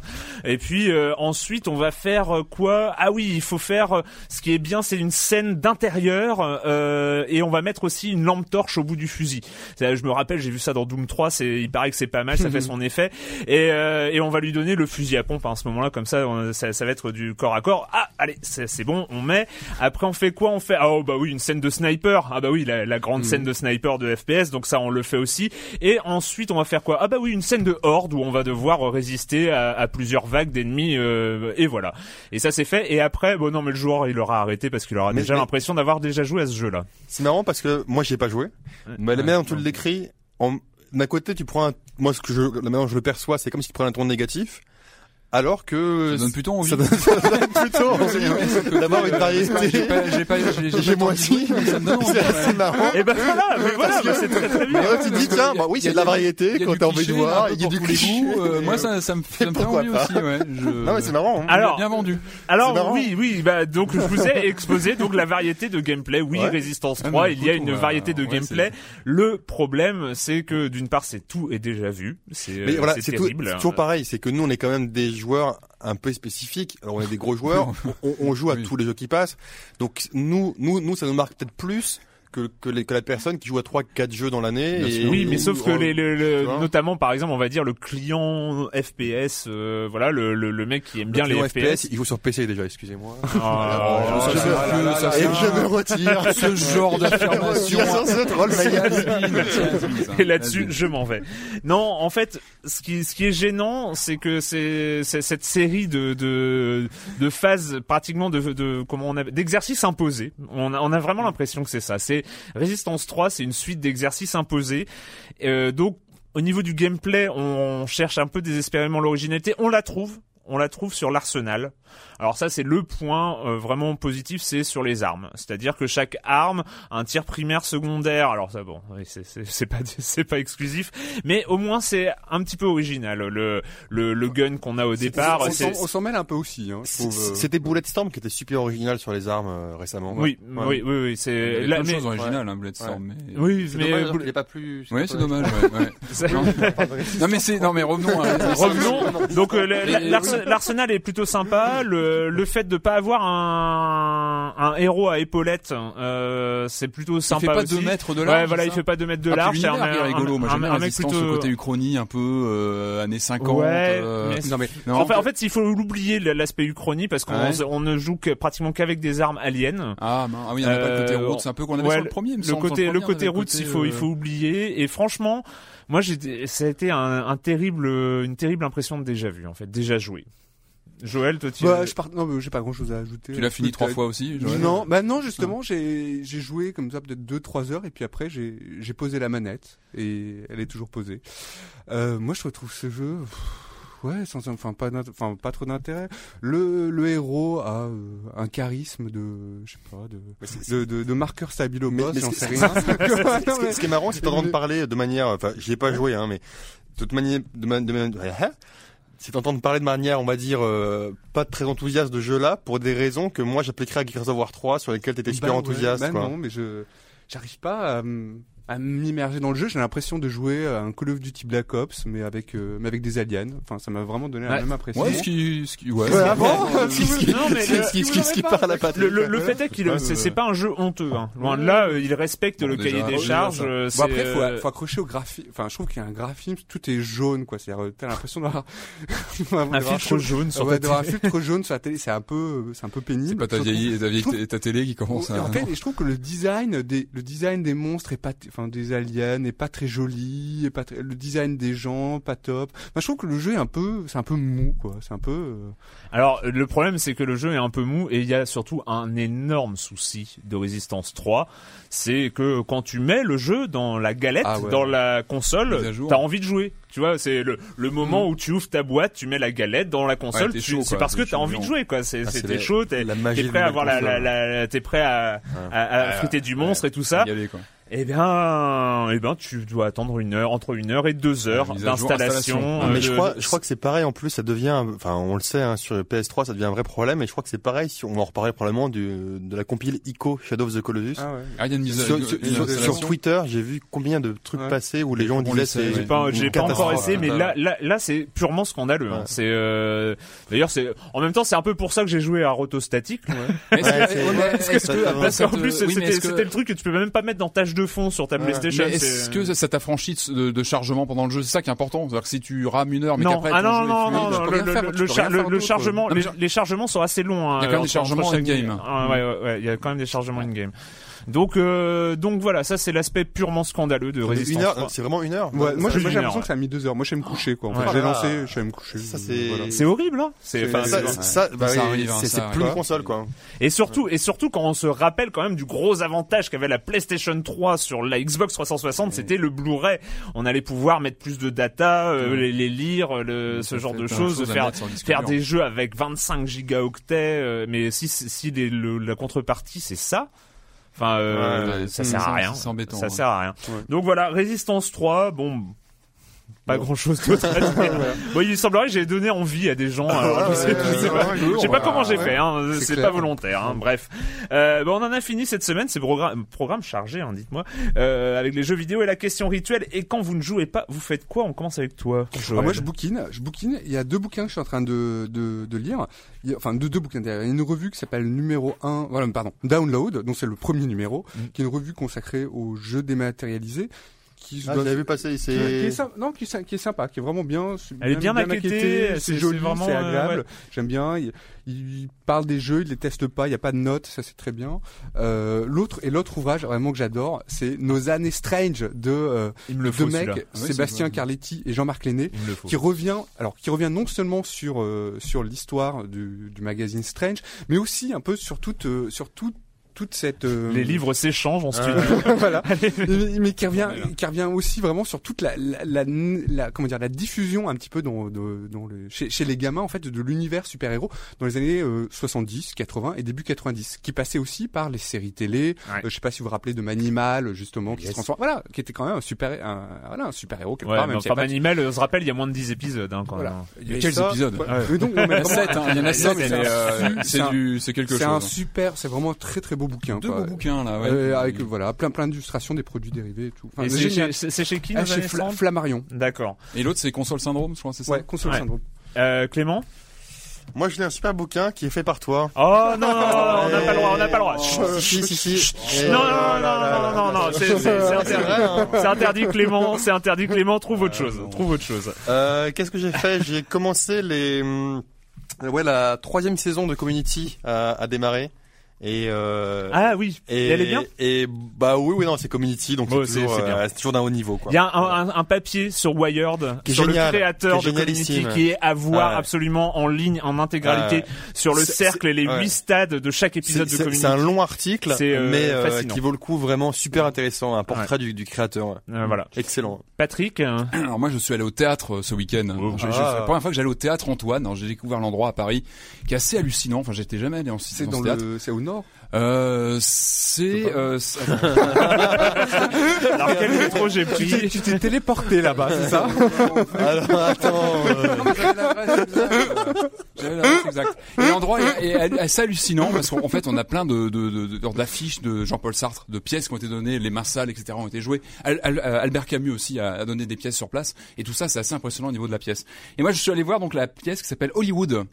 Et puis euh, ensuite, on va faire euh, quoi? Ah oui, il faut faire. euh, ce qui est bien, c'est une scène d'intérieur euh, et on va mettre aussi une lampe torche au bout du fusil. Je me rappelle, j'ai vu ça dans Doom 3. C'est, il paraît que c'est pas mal, ça fait son effet. Et, euh, et on va lui donner le fusil à pompe à ce moment-là, comme ça, on- ça, ça va être du corps à corps. Ah, allez, c'est, bon, on met. Après, on fait quoi? On fait ah oh, bah oui, une scène de sniper. Ah bah oui, la, la grande scène de sniper de FPS. Donc ça, on le fait aussi. Et ensuite, on va faire quoi? Ah bah oui, une scène de horde où on va devoir résister à, à plusieurs vagues d'ennemis. euh, et voilà. Et ça, c'est fait. Et après, bon non, mais le joueur, il aura arrêté parce qu'il aura Mais- déjà mais- l'impression d'avoir déjà joué à ce jeu-là. c'est marrant parce que moi j'y ai pas joué mais la manière dont tu l'écris d'un côté tu prends un... moi ce que je la manière dont je le perçois c'est comme si tu prenais un ton négatif alors que Ça donne plutôt envie. ça donne, ça donne plutôt envie d'avoir une variété J'ai pas, j'ai pas, j'ai, c'est assez marrant Et ben voilà, mais voilà, mais c'est très très bien. Ouais, tu te dis tiens bah oui c'est de la variété quand t'as envie de voir il y a du cliché euh, moi, ça, ça me, fait pourquoi envie pas aussi, ouais. Je... non mais c'est marrant hein. Alors, bien vendu. C'est Alors oui, oui, bah donc je vous ai exposé donc la variété de gameplay. Oui, Ah, 3, mais il y a une variété de gameplay. Le problème, c'est que d'une part, c'est tout est déjà vu. C'est euh, terrible. c'est toujours pareil, c'est que nous on est quand même des joueurs un peu spécifiques. Alors on est des gros joueurs, on, on joue à Oui. tous les jeux qui passent. Donc nous, nous, nous, ça nous marque peut-être plus que que, les, que la personne qui joue à trois, quatre jeux dans l'année. Oui, mais sauf que les, le- le- notamment par exemple, on va dire le client FPS, euh, voilà, le, le, le mec qui aime bien le les client FPS. il joue sur PC déjà, excusez-moi. Oh, ça, je me- me retire. Ce genre d'affirmation. Et là-dessus, je m'en vais. Non, en fait, ce qui, ce qui est gênant, c'est que c'est, c'est cette série de, de, de phases pratiquement de, de comment on d'exercices imposés. On a, on a vraiment l'impression que c'est ça. C'est c'est Resistance 3, c'est une suite d'exercices imposés. Euh, donc au niveau du gameplay, on cherche un peu désespérément l'originalité. On la trouve. On la trouve sur l'arsenal. Alors ça, c'est le point euh, vraiment positif, c'est sur les armes. C'est-à-dire que chaque arme a un tir primaire, secondaire. Alors ça, bon, oui, c'est- c'est c'est pas c'est pas exclusif, mais au moins c'est un petit peu original. Le le, le gun qu'on a au départ, on c'est s'en- on s'en mêle un peu aussi. Hein, euh. C'était Bulletstorm qui était super original sur les armes euh, récemment. oui, Ouais. oui, oui, oui, Il c'est a là, plein de mais- choses originales, hein, Bloodstorm, mais... oui, mais dommage Bull- qu'il est pas plus. Ouais, c'est dommage, ouais, ouais. Non, non, mais c'est, non, mais revenons. Revenons. Donc euh, l'arsenal est plutôt sympa. Le, le fait de pas avoir un, un héros à épaulettes, euh, c'est plutôt Il sympa fait pas aussi. deux mètres de large. Ouais, voilà, il fait pas 2 mètres de Ah, large. C'est il est rigolo. Moi, un, j'aime bien un mec plutôt. ce côté uchronie, un peu euh, années 50. Ouais, euh, mais Non mais non, en fait, en fait, il faut l'oublier l'aspect uchronie parce qu'on Ouais. on ne joue que, pratiquement qu'avec des armes aliens. Ah, ah oui, il y en a pas le côté Euh, route, c'est un peu qu'on avait ouais, sur le premier, il me le côté le premier, on côté route il faut il euh, faut oublier et franchement moi j'ai ça a été un, un terrible une terrible impression de déjà vu en fait déjà joué Joël toi tu bah, je pars... non, mais j'ai pas grand chose à ajouter. Tu l'as fini trois fois aussi Joël Non, bah non, justement, j'ai j'ai joué comme ça peut-être 2-3 heures et puis après j'ai j'ai posé la manette et elle est toujours posée. Euh, moi, je retrouve ce jeu. Ouais, sans, enfin pas, enfin pas trop d'intérêt. Le, le héros a euh, un charisme de, je sais pas, de, de, de, de marqueur stabilo Mais- boss, mais j'en ce sais qui- rien. Ce qui- est marrant, c'est d'entendre parler de manière, enfin, j'y ai pas joué, hein, mais de toute manière, de, ma- de, hein? C'est d'entendre parler de manière, on va dire, euh, pas très enthousiaste de jeu là, pour des raisons que moi j'appliquerais à Gears of War 3, sur lesquelles t'étais super Bah ouais, enthousiaste, bah quoi. non, mais je j'arrive pas à, à m'immerger dans le jeu. J'ai l'impression de jouer à un Call of Duty Black Ops, mais avec euh, mais avec des aliens. Enfin, ça m'a vraiment donné la Ouais. même impression. Ouais, ce qui, ce qui, ouais. Ouais, bon non mais le- Ce qui, ce qui, ce qui parle à Patrick. le, le, le fait est qu'il c'est pas un jeu honteux hein. loin de là euh, il respecte Bon, le déjà, cahier des charges euh, Bon après, faut, euh, faut accrocher au graphisme. Enfin, je trouve qu'il y a un graphisme, tout est jaune, quoi. C'est-à-dire, t'as l'impression d'avoir un filtre jaune sur ta d'avoir un télé. filtre jaune sur la télé, c'est un peu, c'est un peu pénible. C'est pas ta vieille, ta télé qui commence Et à... en fait, je trouve que le design des, le design des monstres est pas, enfin, des aliens est pas très joli, est pas très- le design des gens, pas top. Enfin, je trouve que le jeu est un peu, c'est un peu mou, quoi. C'est un peu, euh, Alors le problème c'est que le jeu est un peu mou et il y a surtout un énorme souci de résistance 3, c'est que quand tu mets le jeu dans la galette, Ah ouais. dans la console, t'as envie de jouer. Tu vois, c'est le, le moment où tu ouvres ta boîte, tu mets la galette dans la console, Ouais, c'est parce que t'as envie de jouer quoi. C'est Ah, t'es chaud, t'es prêt à avoir la, t'es prêt à, à, à Ouais. friter du monstre et tout ça. Y aller, quoi. Eh bien, eh ben, tu dois attendre une heure, entre une heure et deux heures d'installation. installation. Ah, mais euh, je crois, je crois que c'est pareil en plus, ça devient, enfin on le sait, hein, sur le PS3 ça devient un vrai problème et je crois que c'est pareil, si on va en reparler probablement du, de la compile ICO Shadow of the Colossus. ah ouais. Ah, il y a une mise à Sur, une- sur- une sur- installation. sur Twitter, j'ai vu combien de trucs Ouais. passer où les gens disaient c'est J'ai pas, pas encore essayé, mais là, là, là, c'est purement scandaleux. hein. C'est, euh... d'ailleurs, c'est, en même temps, c'est un peu pour ça que j'ai joué à Rotostatic. Que- Parce qu'en plus, c'était le truc que tu peux même pas mettre dans tâche de fond sur ta Ouais. PlayStation. Mais est-ce c'est- que ça t'a franchi de, de chargement pendant le jeu? C'est ça qui est important. C'est-à-dire que si tu rames une heure, mais non, qu'après ah non, non, est non, fluide, non, le, faire, le- char- chargement, Non, les, mais les chargements sont assez longs. hein, Il y a quand même des chargements in-game. Ah, ouais, ouais, ouais, il y a quand même des chargements in-game. Donc, euh, donc voilà, ça c'est l'aspect purement scandaleux de Resistance une heure, 3. c'est vraiment une heure. Ouais, moi, j'ai l'impression que ça a mis deux heures. Moi, je vais me coucher, quoi. En fait, j'ai Ah. lancé, je vais me coucher. Ça, c'est- Voilà. C'est horrible, hein. C'est, ça, bah Ça oui, arrive, hein, c'est ça c'est arrive. plus une console quoi. Et surtout, et surtout quand on se rappelle quand même du gros avantage qu'avait la PlayStation 3 sur la Xbox 360, c'était le Blu-ray. On allait pouvoir mettre plus de data, euh, les, les lire, le, ce genre de choses, faire faire des jeux avec 25 gigaoctets. euh, mais si si les- le- la contrepartie c'est ça. Enfin, euh, Ouais, ça c'est- sert à rien. c'est embêtant, Ça sert à rien. Ouais. Donc voilà, Résistance 3, bon, pas grand chose d'autre à dire. Bon, il semblerait que j'ai donné envie à des gens. alors, je sais, je sais pas, je sais pas comment j'ai fait, hein, C'est pas volontaire. Hein, bref, euh, bon, on en a fini cette semaine. C'est programme, programme chargé, hein, dites-moi, euh, avec les jeux vidéo et la question rituelle. Et quand vous ne jouez pas, vous faites quoi? On commence avec toi. Ah, moi, je bouquine. Je bouquine. Il y a deux bouquins que je suis en train de, de, de lire. Il y a- enfin, deux, deux bouquins. Il y a une revue qui s'appelle numéro 1, voilà, pardon, Download, donc c'est le premier numéro, qui est une revue consacrée aux jeux dématérialisés. Qui se Ah, je l'avais vu passer, qui, qui est sympa, non, qui, est qui est sympa, qui est vraiment bien. c'est Elle est bien maquettée, c'est- joli, vraiment, c'est euh, agréable. ouais. J'aime bien. Il, il parle des jeux, il les teste pas, il y a pas de notes, ça c'est très bien. Euh, l'autre et l'autre ouvrage vraiment que j'adore, c'est Nos années strange de euh, me deux faut mecs. Ah oui, Sébastien Carletti et Jean-Marc Lenné qui revient alors qui revient non seulement sur euh, sur l'histoire du, du magazine Strange mais aussi un peu sur toute euh, sur toute toute cette euh, Les livres s'échangent en studio. voilà. mais, mais qui revient, qui revient aussi vraiment sur toute la, la, la, la- comment dire, la diffusion un petit peu dans, dans le, chez, chez les gamins en fait de l'univers super-héros dans les années euh, 70, 80 et début 90, qui passait aussi par les séries télé. Ouais. Euh, je sais pas si vous vous rappelez de Manimal justement, qui Yes. se transforme, voilà, qui était quand même un super, un, voilà, un super-héros quelque Ouais, part, même s'il y enfin, a pas de- Animal, on se rappelle, il y a moins de 10 épisodes hein, quand Voilà. même. hein. Il y a Mais quels ça, épisodes ouais. Mais donc, mais Il y en a vraiment, 7, hein. il y en a 7, mais mais c'est euh, su- c'est un- du, c'est quelque C'est chose. un hein. super, c'est vraiment très très beau bouquin. Deux quoi. beaux bouquins là, ouais. Euh, avec euh, voilà plein plein d'illustrations des produits dérivés et tout. Enfin, Et c'est chez, c'est- c'est chez qui Ah, chez Fla- 30? Flammarion. D'accord. Et l'autre c'est console syndrome, je crois, c'est ça. Ouais, console Ouais. syndrome. Euh, Clément Moi, je lis un super bouquin qui est fait par toi. Oh non, non, non, on n'a pas le droit, on n'a pas le droit. Euh, si, si, si. Et- Non, non, non, non, non, non, non, c'est interdit. hein. C'est interdit, Clément. C'est interdit, Clément. Trouve autre chose. Trouve autre chose. Euh, Qu'est-ce que j'ai fait? J'ai commencé les, hum, ouais, la troisième saison de Community à, à démarrer. Et, euh, Ah oui. et, elle est bien. Et bah oui, oui, non, c'est Community, donc c'est toujours, euh, c'est toujours d'un haut niveau, quoi. Il y a un, un- un papier sur Wired Qui est sur génial, le créateur qui est de Community qui est à voir Ouais. absolument en ligne, en intégralité, Ouais. sur le cercle et les ouais. huit stades de chaque épisode de Community. c'est un long article, euh, mais euh, qui vaut le coup vraiment super intéressant, un portrait du, du créateur. ouais. Euh, voilà. Excellent. Patrick, euh, Alors moi je suis allé au théâtre ce week-end. Je- je- C'est Ah. la première fois que j'allais au théâtre Antoine. Alors, J'ai découvert l'endroit à Paris qui est assez hallucinant. Enfin j'étais jamais allé en C'est dans le, c'est au nord. Euh, c'est euh, alors quel métro j'ai Tu t'es, pris tu t'es téléporté là-bas, c'est ça Alors attends, euh, J'avais l'adresse exacte. J'avais l'adresse exacte. Et l'endroit est, est assez hallucinant parce qu'en fait on a plein de de- de- de- d'affiches de Jean-Paul Sartre, de pièces qui ont été données, les Marsal, etc. ont été jouées. Al- Al- Albert Camus aussi a, a donné des pièces sur place et tout ça c'est assez impressionnant au niveau de la pièce. Et moi je suis allé voir donc la pièce qui s'appelle Hollywood.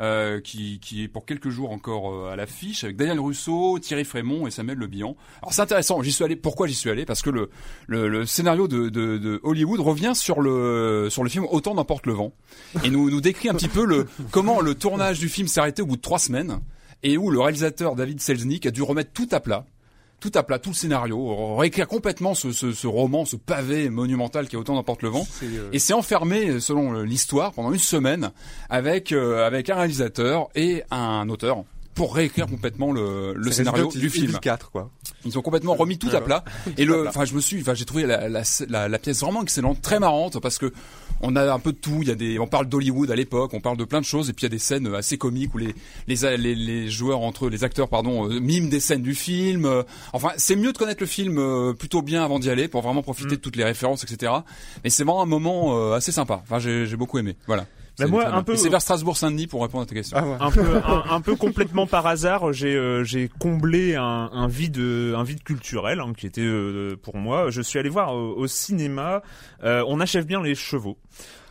Euh, qui, qui est pour quelques jours encore euh, à l'affiche avec Daniel Russo, Thierry Frémont et Samuel Le. Alors c'est intéressant. J'y suis allé. Pourquoi j'y suis allé? Parce que le, le, le scénario de, de, de Hollywood revient sur le sur le film Autant n'emporte le vent et nous nous décrit un petit peu le comment le tournage du film s'est arrêté au bout de trois semaines et où le réalisateur David Selznick a dû remettre tout à plat tout à plat, tout le scénario, réécrire complètement ce, ce, ce roman, ce pavé monumental qui est autant n'emporte le vent. Euh, Et c'est enfermé, selon le- l'histoire, pendant une semaine avec euh, avec un réalisateur et un auteur pour réécrire complètement le, le scénario du film. 4 quoi. Ils ont complètement remis tout à plat. Et le, enfin, je me suis, enfin, j'ai trouvé la, la, la, la pièce vraiment excellente, très marrante, parce que on a un peu de tout. Il y a des, on parle d'Hollywood à l'époque, on parle de plein de choses, et puis il y a des scènes assez comiques où les les les, les joueurs entre eux, les acteurs, pardon, euh, miment des scènes du film. Euh, Enfin, c'est mieux de connaître le film euh, plutôt bien avant d'y aller pour vraiment profiter de toutes les références, etc. Mais c'est vraiment un moment assez sympa. Enfin, j'ai j'ai beaucoup aimé. Voilà. Mais C'est moi, un peu- C'est vers Strasbourg-Saint-Denis pour répondre à ta question. Ah ouais. un peu un, un peu complètement par hasard j'ai euh, j'ai comblé un, un vide un vide culturel hein, qui était euh, pour moi je suis allé voir au, au cinéma euh, on achève bien les chevaux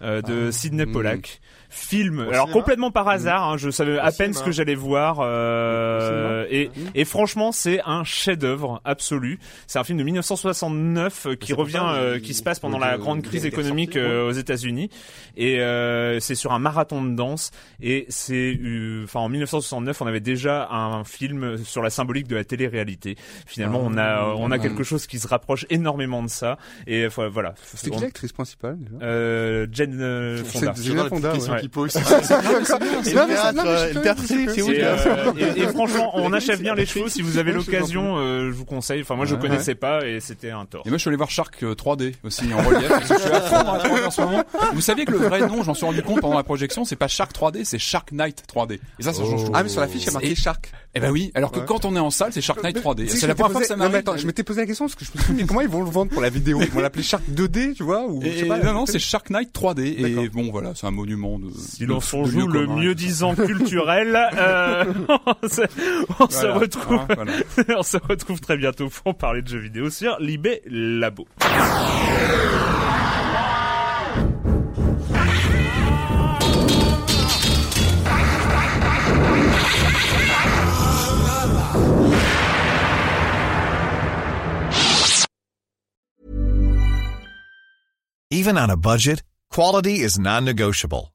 euh, de Sidney mm. Pollack film. Alors cinéma complètement par hasard hein, je savais à peine cinéma. ce que j'allais voir euh, et et franchement c'est un chef-d'œuvre absolu. C'est un film de 1969 euh, qui revient euh, qui se passe pendant la grande crise économique euh, aux États-Unis. Et euh, c'est sur un marathon de danse. Et c'est enfin en 1969 on avait déjà un film sur la symbolique de la télé-réalité. Finalement on a on a quelque chose qui se rapproche énormément de ça. Et voilà. C'était qui l'actrice principale déjà? Euh, Jen Fonda. Fonda, ouais. Ça- Le théâtre, non, mais euh, théâtre, c'est où et, théâtre euh, et, franchement, on achève bien les chevaux. Si vous avez l'occasion, euh, je vous conseille. Enfin, moi, je connaissais pas et c'était un tort. Et moi, je suis allé voir Shark euh, 3D aussi en relief. parce que je suis à fond dans la 3D en ce moment. Vous saviez que le vrai nom, j'en suis rendu compte pendant la projection, c'est pas Shark 3D, c'est Shark Knight 3D. Et ça, ça change tout. Ah mais sur la fiche il y a marqué Shark. Eh ben oui. Alors que Ouais. quand on est en salle, c'est Shark Knight 3D. Tu sais, C'est la première fois que ça m'arrive. attends, je m'étais posé la question parce que je me suis dit mais comment ils vont le vendre pour la vidéo? Ils vont l'appeler Shark 2D, tu vois ou je sais Et pas. non, non, c'est Shark Knight 3D. Et bon, voilà, c'est un monument de. Si de- l'on s'en de joue le commun. mieux disant culturel, euh, on se, on retrouve, hein, voilà. on se retrouve très bientôt pour parler de jeux vidéo sur Libé Labo. Even on a budget, quality is non-negotiable.